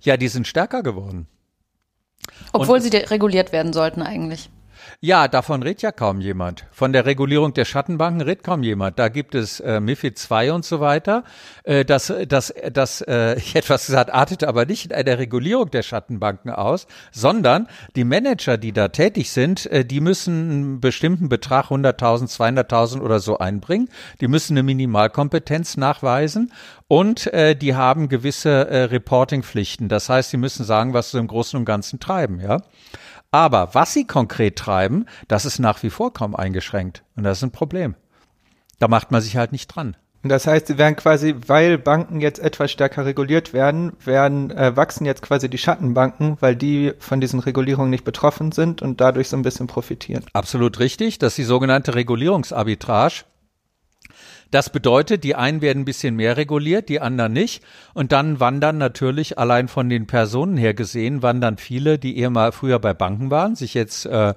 Ja, die sind stärker geworden. Obwohl und, sie reguliert werden sollten eigentlich. Ja, davon redet ja kaum jemand. Von der Regulierung der Schattenbanken redet kaum jemand. Da gibt es äh, MIFID 2 und so weiter. Äh, das, das, das, äh, ich hätte was gesagt, artet aber nicht in einer Regulierung der Schattenbanken aus, sondern die Manager, die da tätig sind, äh, die müssen einen bestimmten Betrag, 100.000, 200.000 oder so einbringen. Die müssen eine Minimalkompetenz nachweisen und äh, die haben gewisse äh, Reportingpflichten. Das heißt, sie müssen sagen, was sie im Großen und Ganzen treiben, ja. Aber was sie konkret treiben, das ist nach wie vor kaum eingeschränkt. Und das ist ein Problem. Da macht man sich halt nicht dran. Und das heißt, sie werden quasi, weil Banken jetzt etwas stärker reguliert werden, werden äh, wachsen jetzt quasi die Schattenbanken, weil die von diesen Regulierungen nicht betroffen sind und dadurch so ein bisschen profitieren. Absolut richtig. Das ist die sogenannte Regulierungsarbitrage. Das bedeutet, die einen werden ein bisschen mehr reguliert, die anderen nicht. Und dann wandern natürlich allein von den Personen her gesehen, wandern viele, die eher mal früher bei Banken waren, sich jetzt äh,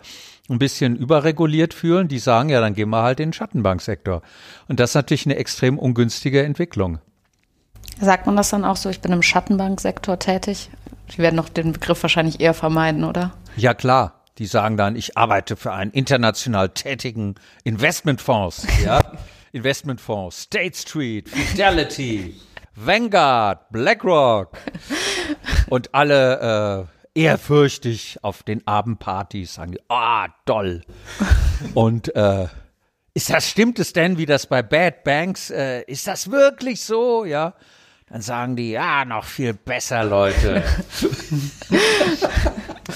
ein bisschen überreguliert fühlen, die sagen, ja, dann gehen wir halt in den Schattenbanksektor. Und das ist natürlich eine extrem ungünstige Entwicklung. Sagt man das dann auch so, ich bin im Schattenbanksektor tätig? Die werden doch den Begriff wahrscheinlich eher vermeiden, oder? Ja, klar. Die sagen dann, ich arbeite für einen international tätigen Investmentfonds, ja. Investmentfonds, State Street, Fidelity, Vanguard, BlackRock und alle äh, ehrfürchtig auf den Abendpartys sagen, ah, toll. Und äh, ist das, stimmt es denn, wie das bei Bad Banks, äh, ist das wirklich so, ja? Dann sagen die, ja, noch viel besser, Leute.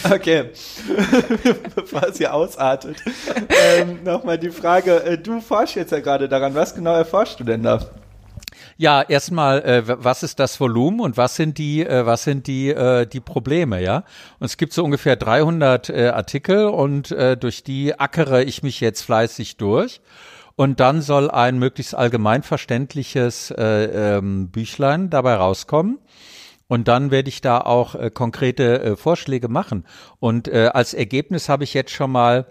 Okay, bevor es ausartet, ähm, nochmal die Frage, äh, du forschst jetzt ja gerade daran, was genau erforschst du denn da? Ja, erstmal, äh, was ist das Volumen und was sind die, äh, was sind die, äh, die Probleme, ja? Und es gibt so ungefähr 300 äh, Artikel und äh, durch die ackere ich mich jetzt fleißig durch. Und dann soll ein möglichst allgemein verständliches äh, ähm, Büchlein dabei rauskommen. Und dann werde ich da auch äh, konkrete äh, Vorschläge machen. Und äh, als Ergebnis habe ich jetzt schon mal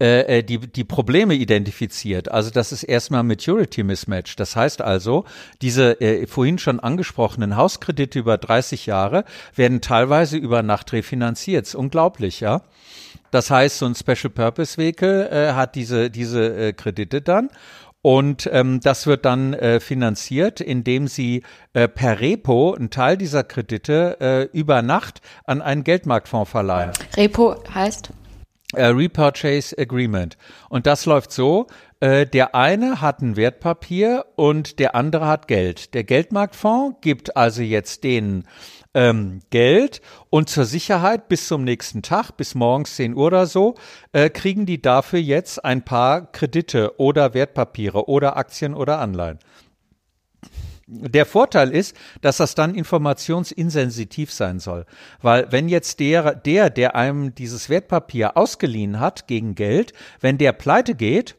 äh, äh, die, die Probleme identifiziert. Also das ist erstmal Maturity Mismatch. Das heißt also, diese äh, vorhin schon angesprochenen Hauskredite über 30 Jahre werden teilweise über Nacht refinanziert. Ist unglaublich, ja. Das heißt, so ein Special Purpose Vehicle äh, hat diese, diese äh, Kredite dann und ähm, das wird dann äh, finanziert, indem sie äh, per Repo einen Teil dieser Kredite äh, über Nacht an einen Geldmarktfonds verleihen. Repo heißt? äh, Repurchase Agreement. Und das läuft so, äh, der eine hat ein Wertpapier und der andere hat Geld. Der Geldmarktfonds gibt also jetzt den ähm, Geld und zur Sicherheit bis zum nächsten Tag, bis morgens 10 Uhr oder so, äh, kriegen die dafür jetzt ein paar Kredite oder Wertpapiere oder Aktien oder Anleihen. Der Vorteil ist, dass das dann informationsinsensitiv sein soll. Weil wenn jetzt der, der, der einem dieses Wertpapier ausgeliehen hat gegen Geld, wenn der pleite geht,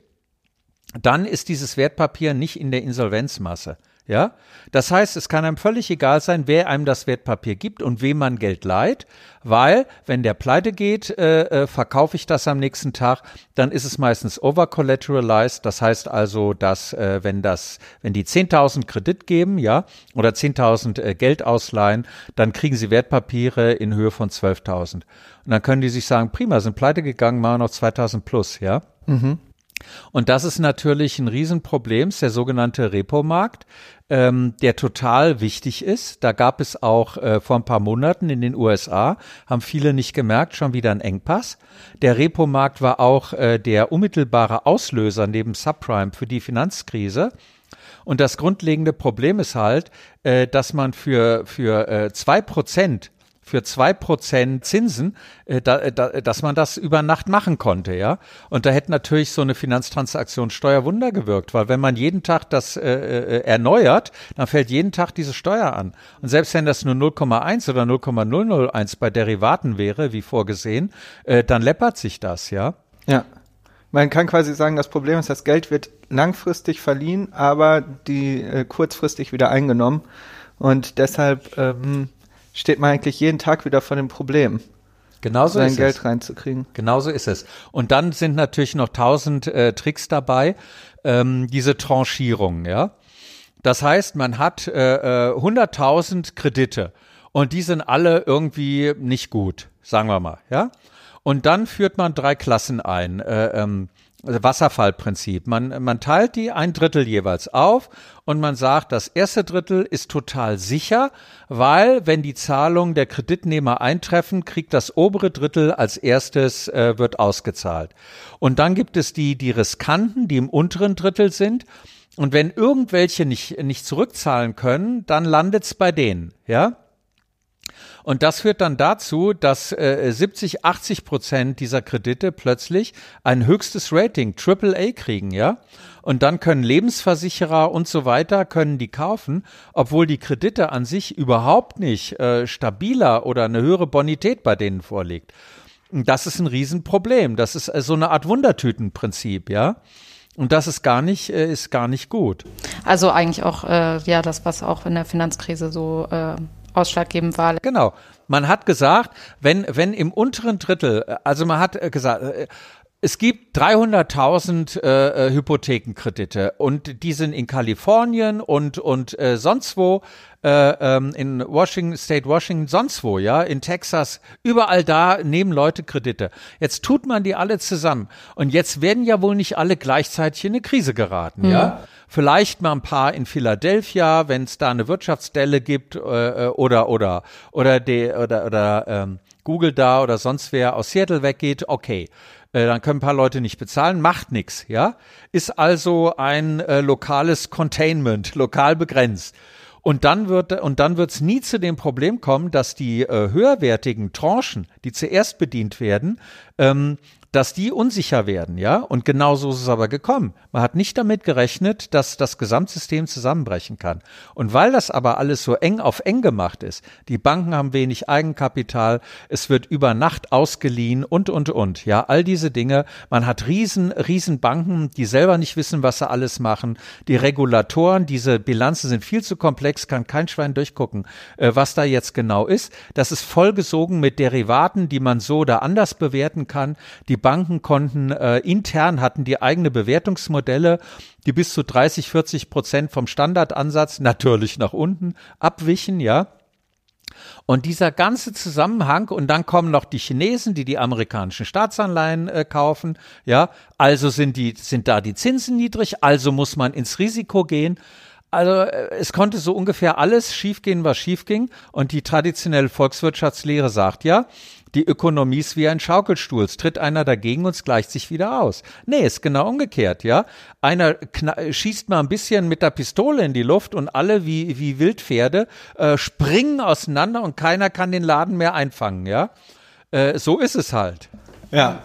dann ist dieses Wertpapier nicht in der Insolvenzmasse. Ja, das heißt, es kann einem völlig egal sein, wer einem das Wertpapier gibt und wem man Geld leiht, weil wenn der pleite geht, äh, äh, verkaufe ich das am nächsten Tag, dann ist es meistens overcollateralized. Das heißt also, dass äh, wenn das, wenn die 10.000 Kredit geben, ja, oder 10.000 äh, Geld ausleihen, dann kriegen sie Wertpapiere in Höhe von 12.000. Und dann können die sich sagen, prima, sind pleite gegangen, machen noch 2.000 plus, ja. Mhm. Und das ist natürlich ein Riesenproblem, ist der sogenannte Repo-Markt, ähm, der total wichtig ist. Da gab es auch äh, vor ein paar Monaten in den USA, haben viele nicht gemerkt, schon wieder ein Engpass. Der Repo-Markt war auch äh, der unmittelbare Auslöser neben Subprime für die Finanzkrise. Und das grundlegende Problem ist halt, äh, dass man für, für äh, zwei Prozent für zwei Prozent Zinsen, äh, da, da, dass man das über Nacht machen konnte, ja. Und da hätte natürlich so eine Finanztransaktionssteuer Wunder gewirkt, weil wenn man jeden Tag das äh, äh, erneuert, dann fällt jeden Tag diese Steuer an. Und selbst wenn das nur 0,1 oder 0,001 bei Derivaten wäre, wie vorgesehen, äh, dann läppert sich das, ja. Ja. Man kann quasi sagen, das Problem ist, das Geld wird langfristig verliehen, aber die äh, kurzfristig wieder eingenommen. Und deshalb ähm, steht man eigentlich jeden Tag wieder vor dem Problem. Genauso sein ist Geld es. reinzukriegen. Genauso ist es. Und dann sind natürlich noch tausend äh, Tricks dabei, ähm, diese Tranchierung, ja. Das heißt, man hat äh, äh, 100.000 Kredite und die sind alle irgendwie nicht gut, sagen wir mal, ja. Und dann führt man drei Klassen ein. Äh, ähm, Wasserfallprinzip. Man, man teilt die ein Drittel jeweils auf und man sagt, das erste Drittel ist total sicher, weil wenn die Zahlungen der Kreditnehmer eintreffen, kriegt das obere Drittel als erstes äh, wird ausgezahlt. Und dann gibt es die, die riskanten, die im unteren Drittel sind. Und wenn irgendwelche nicht, nicht zurückzahlen können, dann landet's bei denen, ja. Und das führt dann dazu, dass äh, 70, 80 Prozent dieser Kredite plötzlich ein höchstes Rating, AAA kriegen, ja. Und dann können Lebensversicherer und so weiter können die kaufen, obwohl die Kredite an sich überhaupt nicht äh, stabiler oder eine höhere Bonität bei denen vorliegt. Das ist ein Riesenproblem. Das ist äh, so eine Art Wundertütenprinzip, ja. Und das ist gar nicht, äh, ist gar nicht gut. Also eigentlich auch, äh, ja, das, was auch in der Finanzkrise so äh, ausschlaggebend war. Genau. Man hat gesagt, wenn, wenn im unteren Drittel, also man hat gesagt, es gibt 300.000 äh, äh, Hypothekenkredite und die sind in Kalifornien und und äh, sonst wo äh, ähm, in Washington State Washington sonst wo ja in Texas überall da nehmen Leute Kredite. Jetzt tut man die alle zusammen und jetzt werden ja wohl nicht alle gleichzeitig in eine Krise geraten, mhm. ja? Vielleicht mal ein paar in Philadelphia, wenn es da eine Wirtschaftsdelle gibt äh, äh oder oder oder de, oder oder ähm, Google da oder sonst wer aus Seattle weggeht, okay äh, dann können ein paar Leute nicht bezahlen, macht nichts, ja. Ist also ein äh, lokales Containment, lokal begrenzt. Und dann wird und dann wird es nie zu dem Problem kommen, dass die äh, höherwertigen Tranchen, die zuerst bedient werden, ähm, dass die unsicher werden, ja. Und genau so ist es aber gekommen. Man hat nicht damit gerechnet, dass das Gesamtsystem zusammenbrechen kann. Und weil das aber alles so eng auf eng gemacht ist, die Banken haben wenig Eigenkapital, es wird über Nacht ausgeliehen und, und, und, ja. All diese Dinge. Man hat riesen, riesen Banken, die selber nicht wissen, was sie alles machen. Die Regulatoren, diese Bilanzen sind viel zu komplex, kann kein Schwein durchgucken, äh, was da jetzt genau ist. Das ist vollgesogen mit Derivaten, die man so oder anders bewerten kann. Die Banken konnten äh, intern hatten die eigene Bewertungsmodelle, die bis zu 30, 40 Prozent vom Standardansatz natürlich nach unten abwichen, ja. Und dieser ganze Zusammenhang, und dann kommen noch die Chinesen, die die amerikanischen Staatsanleihen äh, kaufen, ja, also sind die, sind da die Zinsen niedrig, also muss man ins Risiko gehen. Also äh, es konnte so ungefähr alles schiefgehen, was schiefging. Und die traditionelle Volkswirtschaftslehre sagt ja, die Ökonomie ist wie ein Schaukelstuhl. Es tritt einer dagegen und es gleicht sich wieder aus. Nee, ist genau umgekehrt, ja. Einer schießt mal ein bisschen mit der Pistole in die Luft und alle wie, wie Wildpferde äh, springen auseinander und keiner kann den Laden mehr einfangen, ja. Äh, so ist es halt. Ja.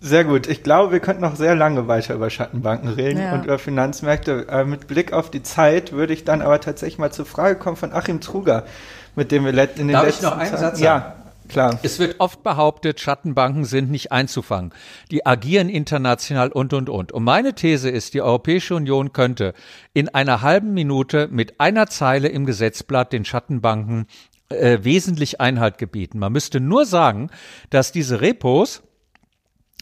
Sehr gut. Ich glaube, wir könnten noch sehr lange weiter über Schattenbanken reden ja. und über Finanzmärkte. Äh, mit Blick auf die Zeit würde ich dann aber tatsächlich mal zur Frage kommen von Achim Truger, mit dem wir in den Darf letzten ich noch einen Satz sagen? Ja, Klar. Es wird oft behauptet, Schattenbanken sind nicht einzufangen. Die agieren international und, und, und. Und meine These ist, die Europäische Union könnte in einer halben Minute mit einer Zeile im Gesetzblatt den Schattenbanken äh, wesentlich Einhalt gebieten. Man müsste nur sagen, dass diese Repos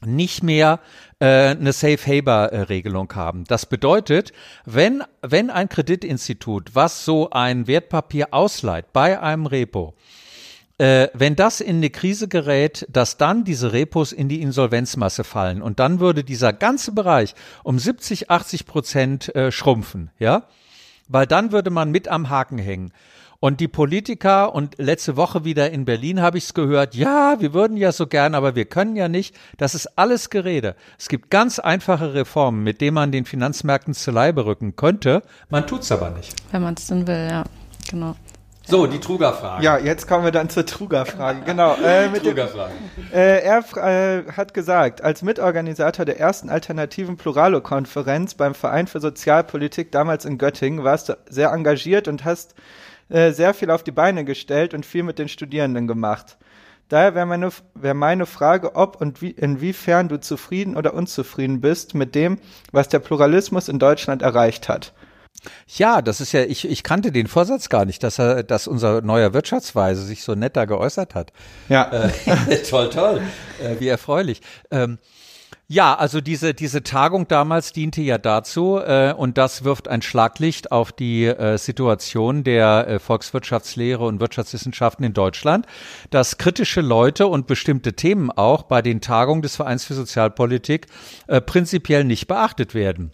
nicht mehr äh, eine Safe Haber äh, Regelung haben. Das bedeutet, wenn wenn ein Kreditinstitut, was so ein Wertpapier ausleiht bei einem Repo, äh, wenn das in eine Krise gerät, dass dann diese Repos in die Insolvenzmasse fallen und dann würde dieser ganze Bereich um 70, 80 Prozent äh, schrumpfen, ja? Weil dann würde man mit am Haken hängen. Und die Politiker und letzte Woche wieder in Berlin habe ich es gehört, ja, wir würden ja so gern, aber wir können ja nicht. Das ist alles Gerede. Es gibt ganz einfache Reformen, mit denen man den Finanzmärkten zu Leibe rücken könnte. Man tut es aber nicht. Wenn man es denn will, ja. Genau. So, die Truger-Frage. Ja, jetzt kommen wir dann zur Truger-Frage. Genau. Äh, Truger-Frage. Äh, er äh, hat gesagt, als Mitorganisator der ersten alternativen Pluralo-Konferenz beim Verein für Sozialpolitik damals in Göttingen warst du sehr engagiert und hast äh, sehr viel auf die Beine gestellt und viel mit den Studierenden gemacht. Daher wäre meine, wär meine Frage, ob und wie, inwiefern du zufrieden oder unzufrieden bist mit dem, was der Pluralismus in Deutschland erreicht hat. Ja, das ist ja, ich, ich kannte den Vorsatz gar nicht, dass er, dass unser neuer Wirtschaftsweise sich so nett da geäußert hat. Ja. Äh, toll, toll. Äh, wie erfreulich. Ähm, ja, also diese, diese Tagung damals diente ja dazu, äh, und das wirft ein Schlaglicht auf die äh, Situation der äh, Volkswirtschaftslehre und Wirtschaftswissenschaften in Deutschland, dass kritische Leute und bestimmte Themen auch bei den Tagungen des Vereins für Sozialpolitik äh, prinzipiell nicht beachtet werden.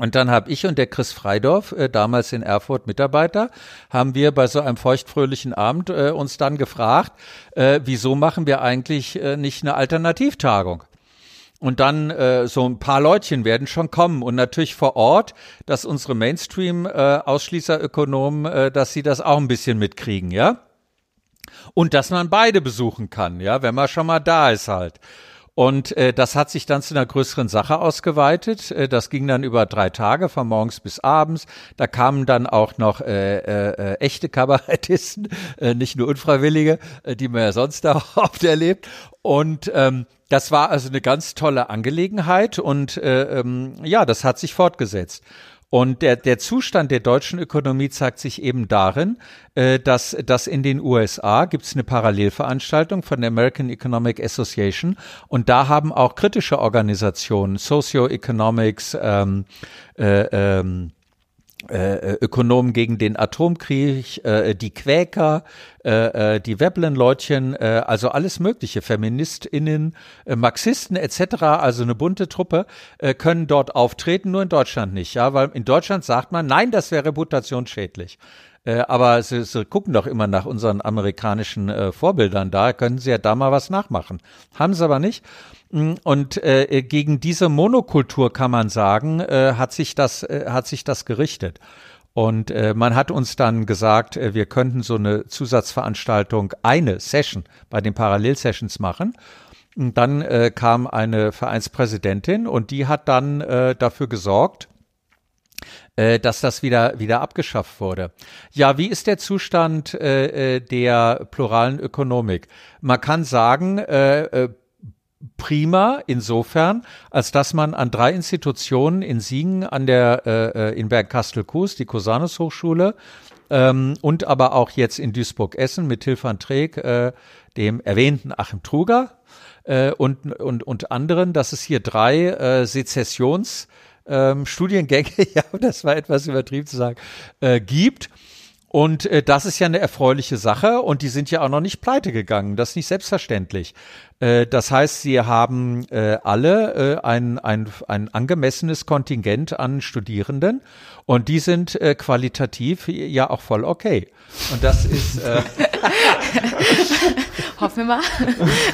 Und dann habe ich und der Chris Freidorf, äh, damals in Erfurt Mitarbeiter, haben wir bei so einem feuchtfröhlichen Abend äh, uns dann gefragt, äh, wieso machen wir eigentlich äh, nicht eine Alternativtagung? Und dann äh, so ein paar Leutchen werden schon kommen und natürlich vor Ort, dass unsere Mainstream-Ausschließerökonomen, äh, äh, dass sie das auch ein bisschen mitkriegen, ja? Und dass man beide besuchen kann, ja, wenn man schon mal da ist halt. Und äh, das hat sich dann zu einer größeren Sache ausgeweitet. Äh, das ging dann über drei Tage, von morgens bis abends. Da kamen dann auch noch äh, äh, äh echte Kabarettisten, äh, nicht nur Unfreiwillige, äh, die man ja sonst auch oft erlebt. Und ähm, das war also eine ganz tolle Angelegenheit und äh, ähm, ja, das hat sich fortgesetzt. Und der, der Zustand der deutschen Ökonomie zeigt sich eben darin, äh, dass, dass in den USA gibt es eine Parallelveranstaltung von der American Economic Association. Und da haben auch kritische Organisationen, Socioeconomics, ähm, äh, ähm, äh, Ökonomen gegen den Atomkrieg, äh, die Quäker, äh, äh die Veblen-Leutchen, äh, also alles mögliche, FeministInnen, äh, Marxisten etc., also eine bunte Truppe, äh, können dort auftreten, nur in Deutschland nicht, ja, weil in Deutschland sagt man, nein, das wäre reputationsschädlich. Äh, aber sie, sie gucken doch immer nach unseren amerikanischen äh, Vorbildern da, können sie ja da mal was nachmachen. Haben sie aber nicht. Mm, und äh, gegen diese Monokultur kann man sagen, äh, hat sich das äh, hat sich das gerichtet. Und äh, man hat uns dann gesagt, äh, wir könnten so eine Zusatzveranstaltung, eine Session bei den Parallelsessions machen. Und dann äh, kam eine Vereinspräsidentin und die hat dann dafür gesorgt, äh, dass das wieder, wieder abgeschafft wurde. Ja, wie ist der Zustand äh, äh der pluralen Ökonomik? Man kann sagen, äh, äh, prima insofern, als dass man an drei Institutionen in Siegen, an der äh, in Bergkastel-Kues, die Cosanus Hochschule, ähm, und aber auch jetzt in Duisburg-Essen mit Till van Treek, äh, dem erwähnten Achim Truger äh, und, und, und anderen, dass es hier drei äh, Sezessions- ähm, Studiengänge, ja, das war etwas übertrieben zu sagen, äh, gibt. Und äh, das ist ja eine erfreuliche Sache und die sind ja auch noch nicht pleite gegangen. Das ist nicht selbstverständlich. Äh, das heißt, sie haben äh, alle äh, ein, ein, ein angemessenes Kontingent an Studierenden und die sind äh, qualitativ ja auch voll okay. Und das ist. Äh, Hoffen wir mal.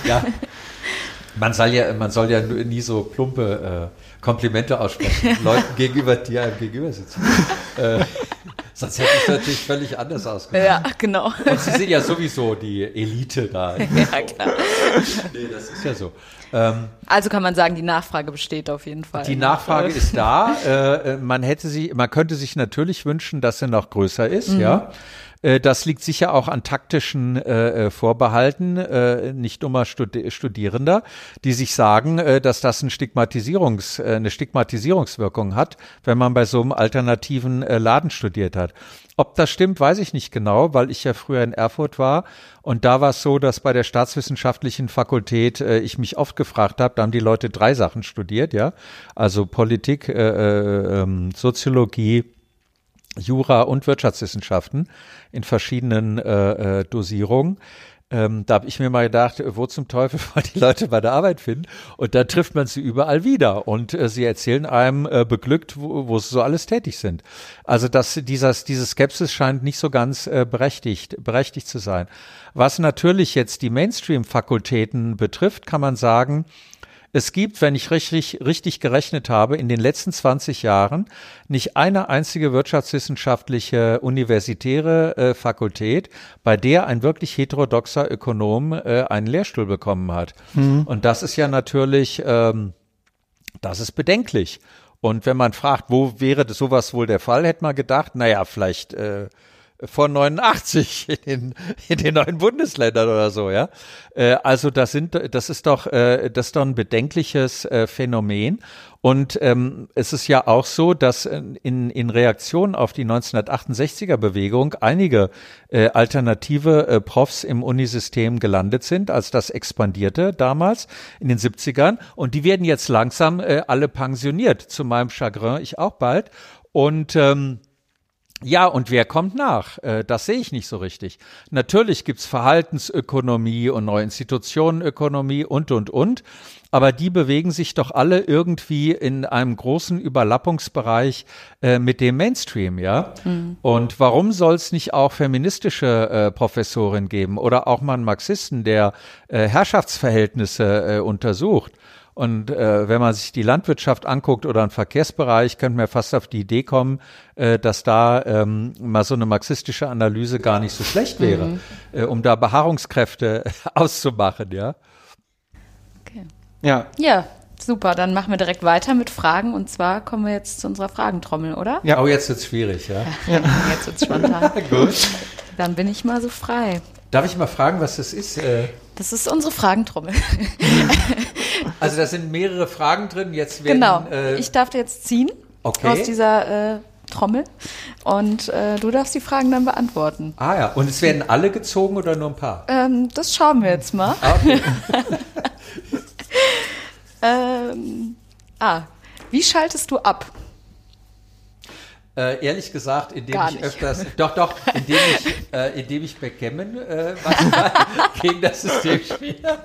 ja. Man soll ja, man soll ja nie so plumpe äh, Komplimente aussprechen, Leuten gegenüber, die einem gegenüber sitzen. äh, sonst hätte ich natürlich völlig anders ausgesehen. Ja, genau. Und Sie sind ja sowieso die Elite da. ja, klar. nee, das ist ja so. Ähm, also kann man sagen, die Nachfrage besteht auf jeden Fall. Die Nachfrage ist da. Äh, äh, man hätte sie, man könnte sich natürlich wünschen, dass sie noch größer ist, mhm. ja. Äh, das liegt sicher auch an taktischen äh, äh, Vorbehalten, äh, nicht dummer Studi Studierender, die sich sagen, äh, dass das ein Stigmatisierungs, äh, eine Stigmatisierungswirkung hat, wenn man bei so einem alternativen Laden studiert hat. Ob das stimmt, weiß ich nicht genau, weil ich ja früher in Erfurt war und da war es so, dass bei der staatswissenschaftlichen Fakultät äh, ich mich oft gefragt habe, da haben die Leute drei Sachen studiert, ja, also Politik, äh, äh, ähm, Soziologie, Jura und Wirtschaftswissenschaften in verschiedenen äh, äh, Dosierungen. Ähm, da habe ich mir mal gedacht, wo zum Teufel wollen die Leute bei der Arbeit finden? Und da trifft man sie überall wieder. Und äh, sie erzählen einem äh, beglückt, wo, wo sie so alles tätig sind. Also dass dieses, diese Skepsis scheint nicht so ganz äh, berechtigt, berechtigt zu sein. Was natürlich jetzt die Mainstream-Fakultäten betrifft, kann man sagen, es gibt, wenn ich richtig, richtig gerechnet habe, in den letzten 20 Jahren nicht eine einzige wirtschaftswissenschaftliche universitäre äh, Fakultät, bei der ein wirklich heterodoxer Ökonom äh, einen Lehrstuhl bekommen hat. Mhm. Und das ist ja natürlich, ähm, das ist bedenklich. Und wenn man fragt, wo wäre das sowas wohl der Fall, hätte man gedacht, naja, vielleicht äh, von 89 in den, in den neuen Bundesländern oder so, ja. Äh, also das sind, das ist doch, äh, das ist doch ein bedenkliches äh, Phänomen. Und ähm, es ist ja auch so, dass in, in Reaktion auf die 1968er Bewegung einige äh, alternative äh, Profs im Unisystem gelandet sind, als das expandierte damals in den 70ern. Und die werden jetzt langsam äh, alle pensioniert, zu meinem Chagrin, ich auch bald. Und ähm, ja, und wer kommt nach? Äh, das sehe ich nicht so richtig. Natürlich gibt's Verhaltensökonomie und neue Institutionenökonomie und, und, und. Aber die bewegen sich doch alle irgendwie in einem großen Überlappungsbereich äh, mit dem Mainstream, ja? Mhm. Und warum soll es nicht auch feministische äh, Professorin geben oder auch mal einen Marxisten, der äh, Herrschaftsverhältnisse äh, untersucht? Und äh, wenn man sich die Landwirtschaft anguckt oder einen Verkehrsbereich, könnte man fast auf die Idee kommen, äh, dass da ähm, mal so eine marxistische Analyse gar nicht so schlecht wäre, mhm. äh, um da Beharrungskräfte auszumachen, ja. Okay. Ja. Ja, super. Dann machen wir direkt weiter mit Fragen. Und zwar kommen wir jetzt zu unserer Fragentrommel, oder? Ja. Oh, jetzt wird's schwierig, ja. ja. Jetzt wird's spontan. Gut. Dann bin ich mal so frei. Darf ich mal fragen, was das ist? Äh das ist unsere Fragentrommel. also da sind mehrere Fragen drin. Jetzt werden, genau. Äh, ich darf jetzt ziehen. Okay. aus dieser äh, Trommel. Und äh, du darfst die Fragen dann beantworten. Ah ja, und es werden alle gezogen oder nur ein paar? Ähm, das schauen wir jetzt mal. Ah, okay. Ähm, ah, wie schaltest du ab? Äh, ehrlich gesagt, indem Gar ich nicht. öfters, doch, doch, indem ich, äh, indem ich Backgammon äh, manchmal gegen das System spiele.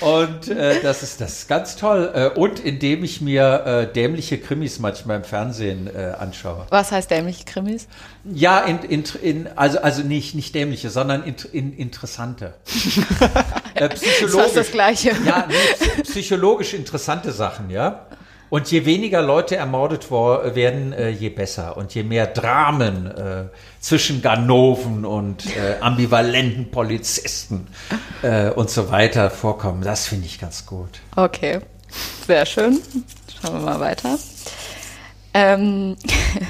Und äh, das ist das ist ganz toll. Äh, und indem ich mir äh, dämliche Krimis manchmal im Fernsehen äh, anschaue. Was heißt dämliche Krimis? Ja, in, in, in, also, also nicht, nicht dämliche, sondern in, in, interessante. äh, Das ist psychologisch. fast das Gleiche. Ja, nee, psychologisch interessante Sachen, ja. Und je weniger Leute ermordet werden, äh, je besser. Und je mehr Dramen äh, zwischen Ganoven und äh, ambivalenten Polizisten äh, und so weiter vorkommen, das finde ich ganz gut. Okay, sehr schön. Schauen wir mal weiter. Ähm,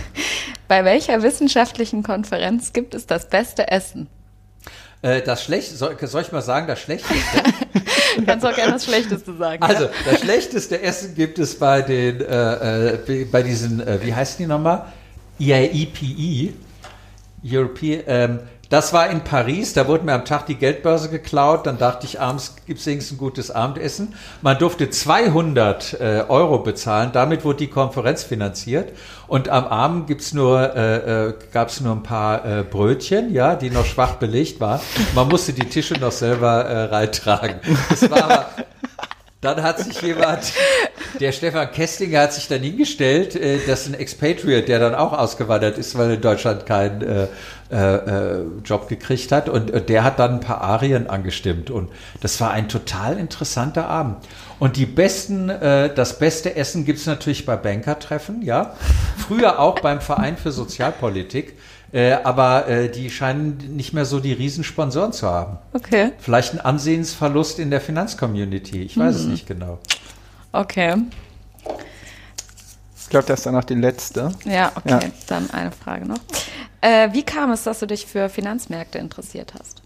bei welcher wissenschaftlichen Konferenz gibt es das beste Essen? Äh, das Schlecht, soll, soll ich mal sagen, das Schlechteste? Du kannst auch gerne das Schlechteste sagen. Also, ja? das schlechteste Essen gibt es bei den, äh, äh, bei diesen, äh, wie heißen die nochmal? E IAEPE, European, ähm, das war in Paris, da wurde mir am Tag die Geldbörse geklaut, dann dachte ich, abends gibt es wenigstens ein gutes Abendessen. Man durfte 200 äh, Euro bezahlen, damit wurde die Konferenz finanziert und am Abend gibt's nur, äh, äh, gab es nur ein paar äh, Brötchen, ja, die noch schwach belegt waren. Man musste die Tische noch selber äh, reintragen. Das war dann hat sich jemand, der Stefan Kestinger hat sich dann hingestellt, äh, das ist ein Expatriate, der dann auch ausgewandert ist, weil in Deutschland keinen äh, äh, äh, Job gekriegt hat. Und äh, der hat dann ein paar Arien angestimmt. Und das war ein total interessanter Abend. Und die besten, äh, das beste Essen gibt's natürlich bei Bankertreffen, ja. Früher auch beim Verein für Sozialpolitik. Äh, aber äh, die scheinen nicht mehr so die Riesensponsoren zu haben. Okay, Vielleicht ein Ansehensverlust in der Finanzcommunity. Ich weiß es nicht genau. okay. Ich glaube, das ist dann noch die letzte. Ja, okay. Ja. Dann eine Frage noch. Äh, wie kam es, dass du dich für Finanzmärkte interessiert hast?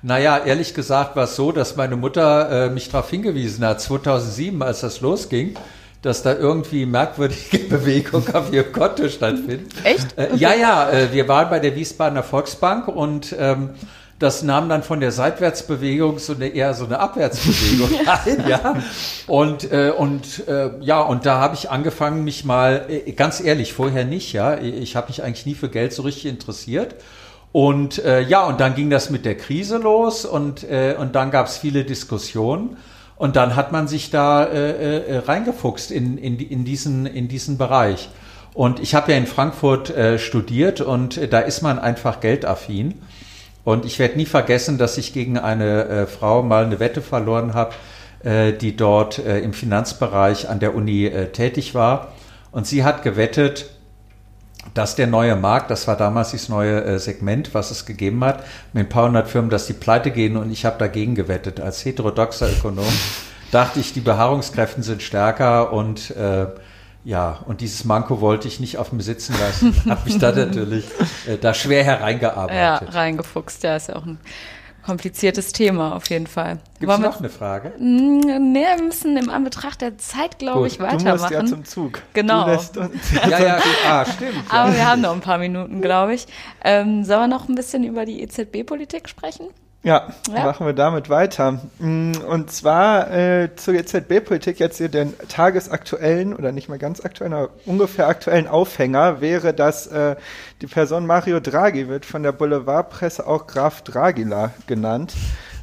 Naja, ehrlich gesagt war es so, dass meine Mutter äh, mich darauf hingewiesen hat, 2007, als das losging, dass da irgendwie merkwürdige Bewegung auf ihrem Konto stattfindet. Echt? Äh, Ja, ja, äh, wir waren bei der Wiesbadener Volksbank und ähm, das nahm dann von der Seitwärtsbewegung so eine eher so eine Abwärtsbewegung ein, ja. Und äh, und äh, ja, und da habe ich angefangen, mich mal äh, ganz ehrlich vorher nicht, ja. Ich habe mich eigentlich nie für Geld so richtig interessiert. Und äh, ja, und dann ging das mit der Krise los und äh, und dann gab es viele Diskussionen. Und dann hat man sich da äh, äh, reingefuchst in, in, in, diesen, in diesen Bereich. Und ich habe ja in Frankfurt äh, studiert und äh, da ist man einfach geldaffin. Und ich werde nie vergessen, dass ich gegen eine äh, Frau mal eine Wette verloren habe, äh, die dort äh, im Finanzbereich an der Uni äh, tätig war. Und sie hat gewettet, dass der neue Markt, das war damals dieses neue äh, Segment, was es gegeben hat, mit ein paar hundert Firmen, dass die pleite gehen und ich habe dagegen gewettet. Als heterodoxer Ökonom dachte ich, die Beharrungskräften sind stärker und äh, ja, und dieses Manko wollte ich nicht auf mir sitzen lassen. Hab mich da natürlich äh, da schwer Ja, hereingearbeitet. reingefuchst. Ja, ist ja auch ein kompliziertes Thema auf jeden Fall. Gibt es noch eine Frage? Nee, wir müssen im Anbetracht der Zeit, glaube ich, Du musst weitermachen. ja zum Zug. Genau. Du lässt uns Ja, ja, ah, stimmt. Ja. Aber wir haben noch ein paar Minuten, glaube ich. Ähm, sollen wir noch ein bisschen über die EZB-Politik sprechen? Ja, Ja. machen wir damit weiter. Mm, Und zwar äh, zur EZB-Politik jetzt hier den tagesaktuellen oder nicht mal ganz aktuellen, aber ungefähr aktuellen Aufhänger wäre, dass äh, die Person Mario Draghi wird von der Boulevardpresse auch Graf Dragila genannt,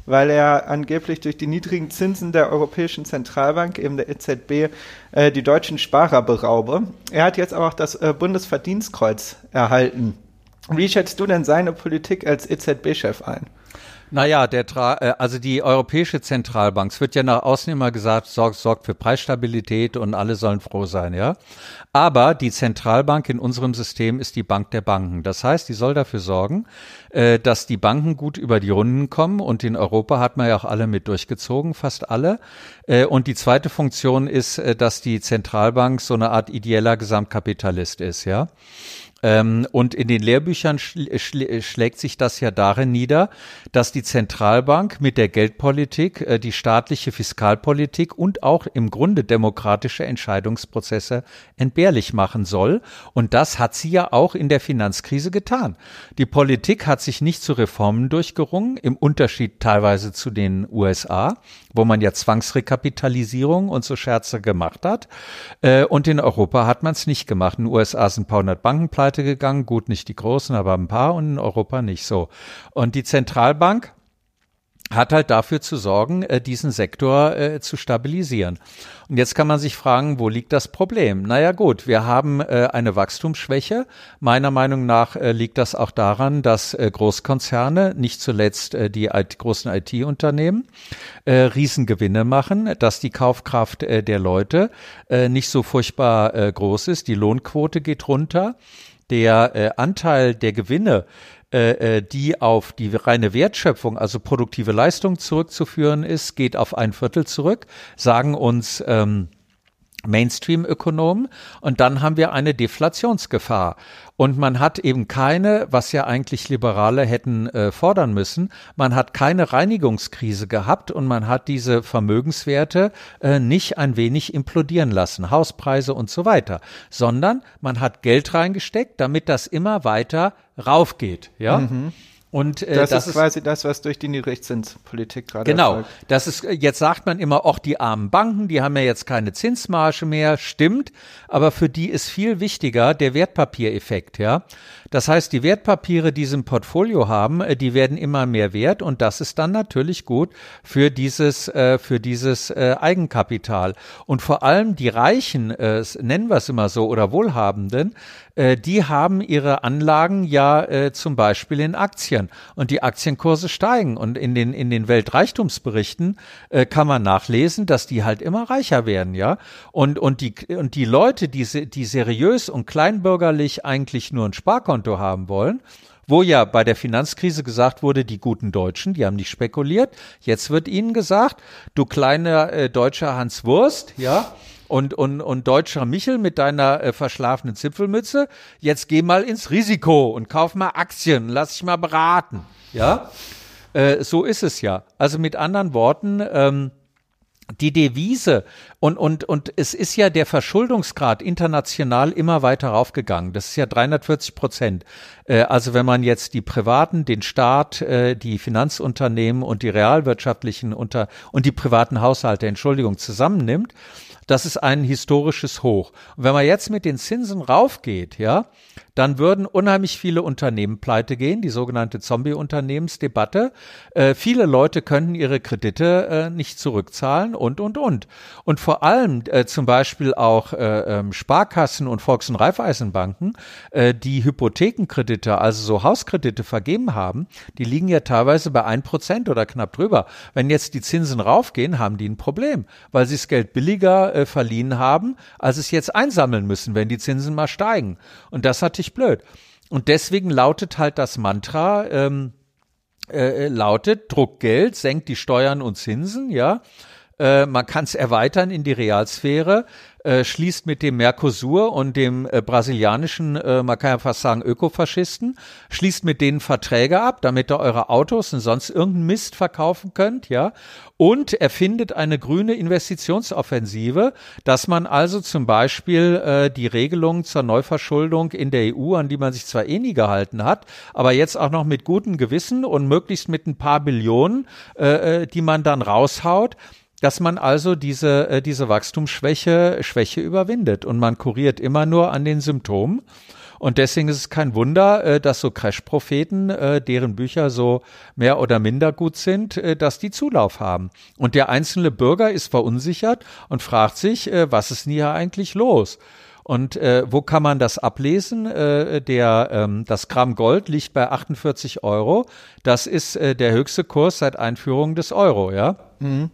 weil er angeblich durch die niedrigen Zinsen der Europäischen Zentralbank, eben der EZB, äh, die deutschen Sparer beraube. Er hat jetzt aber auch das äh, Bundesverdienstkreuz erhalten. Wie schätzt du denn seine Politik als EZB-Chef ein? Naja, der Tra äh, also die Europäische Zentralbank, es wird ja nach außen immer gesagt, sorgt, sorgt für Preisstabilität und alle sollen froh sein, ja. Aber die Zentralbank in unserem System ist die Bank der Banken. Das heißt, die soll dafür sorgen, äh, dass die Banken gut über die Runden kommen und in Europa hat man ja auch alle mit durchgezogen, fast alle. Äh, und die zweite Funktion ist, äh, dass die Zentralbank so eine Art ideeller Gesamtkapitalist ist, ja. Ähm, und in den Lehrbüchern schl schl schlägt sich das ja darin nieder, dass die Zentralbank mit der Geldpolitik äh, die staatliche Fiskalpolitik und auch im Grunde demokratische Entscheidungsprozesse entbehrlich machen soll. Und das hat sie ja auch in der Finanzkrise getan. Die Politik hat sich nicht zu Reformen durchgerungen, im Unterschied teilweise zu den USA, wo man ja Zwangsrekapitalisierung und so Scherze gemacht hat. Äh, und in Europa hat man es nicht gemacht. In den USA sind ein paar hundert Banken pleite gegangen. Gut, nicht die großen, aber ein paar und in Europa nicht so. Und die Zentralbank hat halt dafür zu sorgen, äh, diesen Sektor äh, zu stabilisieren. Und jetzt kann man sich fragen, wo liegt das Problem? Naja gut, wir haben äh, eine Wachstumsschwäche. Meiner Meinung nach liegt das auch daran, dass Großkonzerne, nicht zuletzt die großen IT-Unternehmen, Riesengewinne machen, dass die Kaufkraft der Leute nicht so furchtbar groß ist. Die Lohnquote geht runter. Der äh, Anteil der Gewinne äh, äh, die auf die reine Wertschöpfung, also produktive Leistung zurückzuführen ist, geht auf ein Viertel zurück, sagen uns ähm, Mainstream-Ökonomen. Und dann haben wir eine Deflationsgefahr. Und man hat eben keine, was ja eigentlich Liberale hätten äh, fordern müssen, man hat keine Reinigungskrise gehabt und man hat diese Vermögenswerte äh, nicht ein wenig implodieren lassen, Hauspreise und so weiter, sondern man hat Geld reingesteckt, damit das immer weiter raufgeht. Ja. Mhm. Und äh, das, das, ist quasi das, was durch die Niedrigzinspolitik gerade Genau, erfolgt. das ist jetzt sagt man immer, auch die armen Banken, die haben ja jetzt keine Zinsmarge mehr, stimmt, aber für die ist viel wichtiger der Wertpapiereffekt, ja. Das heißt, die Wertpapiere, die sie im Portfolio haben, äh, die werden immer mehr wert und das ist dann natürlich gut für dieses äh, für dieses äh, Eigenkapital. Und vor allem die Reichen, nennen wir es immer so oder Wohlhabenden, die haben ihre Anlagen ja zum Beispiel in Aktien. Und die Aktienkurse steigen. Und in den in den Weltreichtumsberichten kann man nachlesen, dass die halt immer reicher werden, ja. Und und die und die Leute, die die seriös und kleinbürgerlich eigentlich nur ein Sparkonto haben wollen wo ja bei der Finanzkrise gesagt wurde, die guten Deutschen, die haben nicht spekuliert. Jetzt wird ihnen gesagt, du kleiner äh, deutscher Hans Wurst, ja, und, und, und deutscher Michel mit deiner äh, verschlafenen Zipfelmütze, jetzt geh mal ins Risiko und kauf mal Aktien, lass dich mal beraten. Ja, äh, so ist es ja. Also mit anderen Worten, ähm, die Devise und, und, und es ist ja der Verschuldungsgrad international immer weiter raufgegangen. Das ist ja 340 Prozent. Äh, also wenn man jetzt die Privaten, den Staat, äh, die Finanzunternehmen und die realwirtschaftlichen unter und die privaten Haushalte, Entschuldigung, zusammennimmt, das ist ein historisches Hoch. Und wenn man jetzt mit den Zinsen raufgeht, ja, dann würden unheimlich viele Unternehmen pleite gehen, die sogenannte Zombie-Unternehmensdebatte. Äh, viele Leute könnten ihre Kredite äh, nicht zurückzahlen und, und, und. Und vor allem äh, zum Beispiel auch äh, ähm, Sparkassen und Volks- und Raiffeisenbanken, äh, die Hypothekenkredite, also so Hauskredite vergeben haben, die liegen ja teilweise bei ein Prozent oder knapp drüber. Wenn jetzt die Zinsen raufgehen, haben die ein Problem, weil sie das Geld billiger äh, verliehen haben, als es jetzt einsammeln müssen, wenn die Zinsen mal steigen. Und das hat richtig blöd. Und deswegen lautet halt das Mantra, ähm, äh, lautet, Druck Geld, senkt die Steuern und Zinsen, ja. Äh, man kann es erweitern in die Realsphäre äh, schließt mit dem Mercosur und dem äh, brasilianischen, äh, man kann ja fast sagen, Ökofaschisten, schließt mit denen Verträge ab, damit ihr eure Autos und sonst irgendeinen Mist verkaufen könnt, ja, und erfindet eine grüne Investitionsoffensive, dass man also zum Beispiel äh, die Regelung zur Neuverschuldung in der EU, an die man sich zwar eh nie gehalten hat, aber jetzt auch noch mit gutem Gewissen und möglichst mit ein paar Billionen, die man dann raushaut, dass man also diese, äh, diese Wachstumsschwäche Schwäche überwindet und man kuriert immer nur an den Symptomen. Und deswegen ist es kein Wunder, äh, dass so Crash-Propheten, äh, deren Bücher so mehr oder minder gut sind, dass die Zulauf haben. Und der einzelne Bürger ist verunsichert und fragt sich, was ist denn hier eigentlich los? Und äh, wo kann man das ablesen? Äh, der, ähm, das Gramm Gold liegt bei 48 Euro. Das ist äh, der höchste Kurs seit Einführung des Euro, ja. Mhm.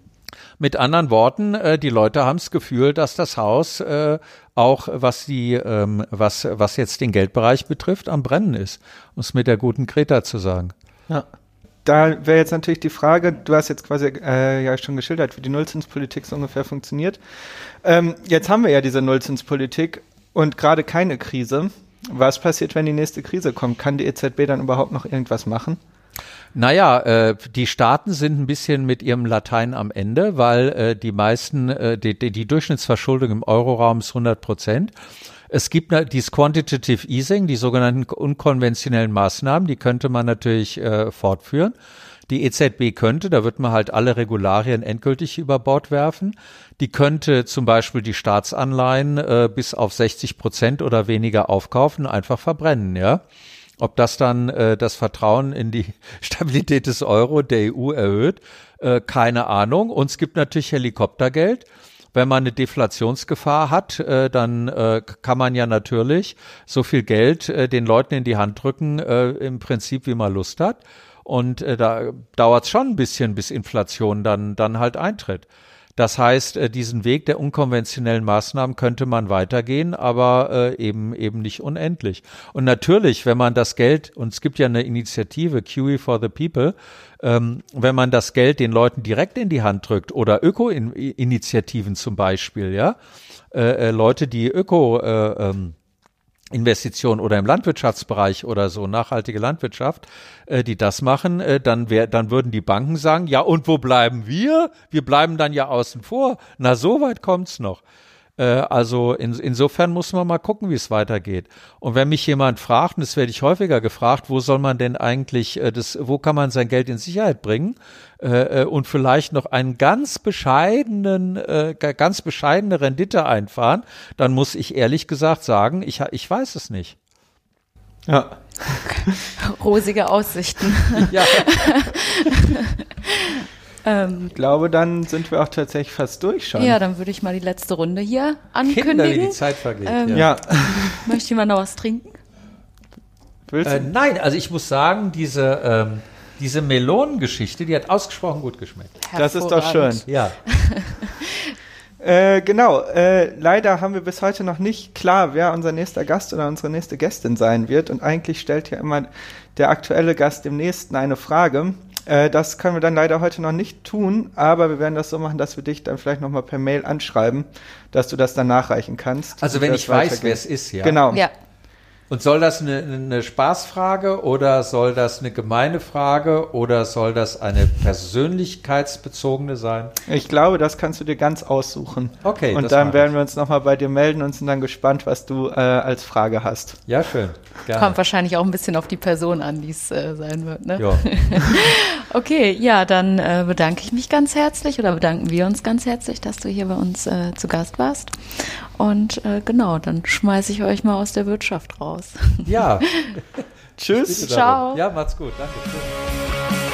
Mit anderen Worten, äh, die Leute haben das Gefühl, dass das Haus äh, auch, was die, ähm, was, was jetzt den Geldbereich betrifft, am Brennen ist, um es mit der guten Greta zu sagen. Ja. Da wäre jetzt natürlich die Frage, du hast jetzt quasi äh, ja schon geschildert, wie die Nullzinspolitik so ungefähr funktioniert. Ähm, jetzt haben wir ja diese Nullzinspolitik und gerade keine Krise. Was passiert, wenn die nächste Krise kommt? Kann die EZB dann überhaupt noch irgendwas machen? Naja, äh, die Staaten sind ein bisschen mit ihrem Latein am Ende, weil äh, die meisten, äh, die, die, die Durchschnittsverschuldung im Euroraum ist 100 Prozent. Es gibt dieses Quantitative Easing, die sogenannten unkonventionellen Maßnahmen, die könnte man natürlich äh, fortführen. Die EZB könnte, da wird man halt alle Regularien endgültig über Bord werfen. Die könnte zum Beispiel die Staatsanleihen äh, bis auf 60 Prozent oder weniger aufkaufen, einfach verbrennen, ja. Ob das dann äh, das Vertrauen in die Stabilität des Euro der EU erhöht, äh, keine Ahnung. Und es gibt natürlich Helikoptergeld. Wenn man eine Deflationsgefahr hat, äh, dann äh, kann man ja natürlich so viel Geld äh, den Leuten in die Hand drücken, äh, im Prinzip wie man Lust hat. Und äh, da dauert es schon ein bisschen, bis Inflation dann, dann halt eintritt. Das heißt, äh, diesen Weg der unkonventionellen Maßnahmen könnte man weitergehen, aber äh, eben eben nicht unendlich. Und natürlich, wenn man das Geld, und es gibt ja eine Initiative, QE for the People, ähm, wenn man das Geld den Leuten direkt in die Hand drückt oder Öko-Initiativen zum Beispiel, ja, äh, Leute, die Öko äh, ähm, Investitionen oder im Landwirtschaftsbereich oder so, nachhaltige Landwirtschaft, äh, die das machen, äh, dann, wär, dann würden die Banken sagen, ja, und wo bleiben wir? Wir bleiben dann ja außen vor. Na, so weit kommt's noch. Äh, also in, insofern muss man mal gucken, wie es weitergeht. Und wenn mich jemand fragt, und das werde ich häufiger gefragt, wo soll man denn eigentlich, äh, das, wo kann man sein Geld in Sicherheit bringen? Äh, äh und vielleicht noch einen ganz bescheidenen, äh, ganz bescheidene Rendite einfahren, dann muss ich ehrlich gesagt sagen, ich, ich weiß es nicht. Ja. Rosige Aussichten. ja. Ähm, ich glaube, dann sind wir auch tatsächlich fast durch schon. Ja, dann würde ich mal die letzte Runde hier ankündigen. Kinder, wie die Zeit vergeht. Ähm, ja. Möchte jemand noch was trinken? Äh, nein, also ich muss sagen, diese, ähm, diese Melonengeschichte, die hat ausgesprochen gut geschmeckt. Das ist doch schön. Ja. Äh, genau, äh, leider haben wir bis heute noch nicht klar, wer unser nächster Gast oder unsere nächste Gästin sein wird. Und eigentlich stellt ja immer der aktuelle Gast dem nächsten eine Frage. Äh, das können wir dann leider heute noch nicht tun, aber wir werden das so machen, dass wir dich dann vielleicht nochmal per Mail anschreiben, dass du das dann nachreichen kannst. Also wenn ich weiß, wer es ist, ja. Genau. Ja. Und soll das eine, eine Spaßfrage oder soll das eine gemeine Frage oder soll das eine persönlichkeitsbezogene sein? Ich glaube, das kannst du dir ganz aussuchen. Okay. Und dann werden wir uns nochmal bei dir melden und sind dann gespannt, was du äh, als Frage hast. Ja, schön. Gerne. Kommt wahrscheinlich auch ein bisschen auf die Person an, die es äh, sein wird. Ne? Ja. okay, ja, dann äh, bedanke ich mich ganz herzlich oder bedanken wir uns ganz herzlich, dass du hier bei uns äh, zu Gast warst. Und äh, genau, dann schmeiße ich euch mal aus der Wirtschaft raus. Ja. Tschüss. Ciao. Ja, macht's gut. Danke. Tschüss.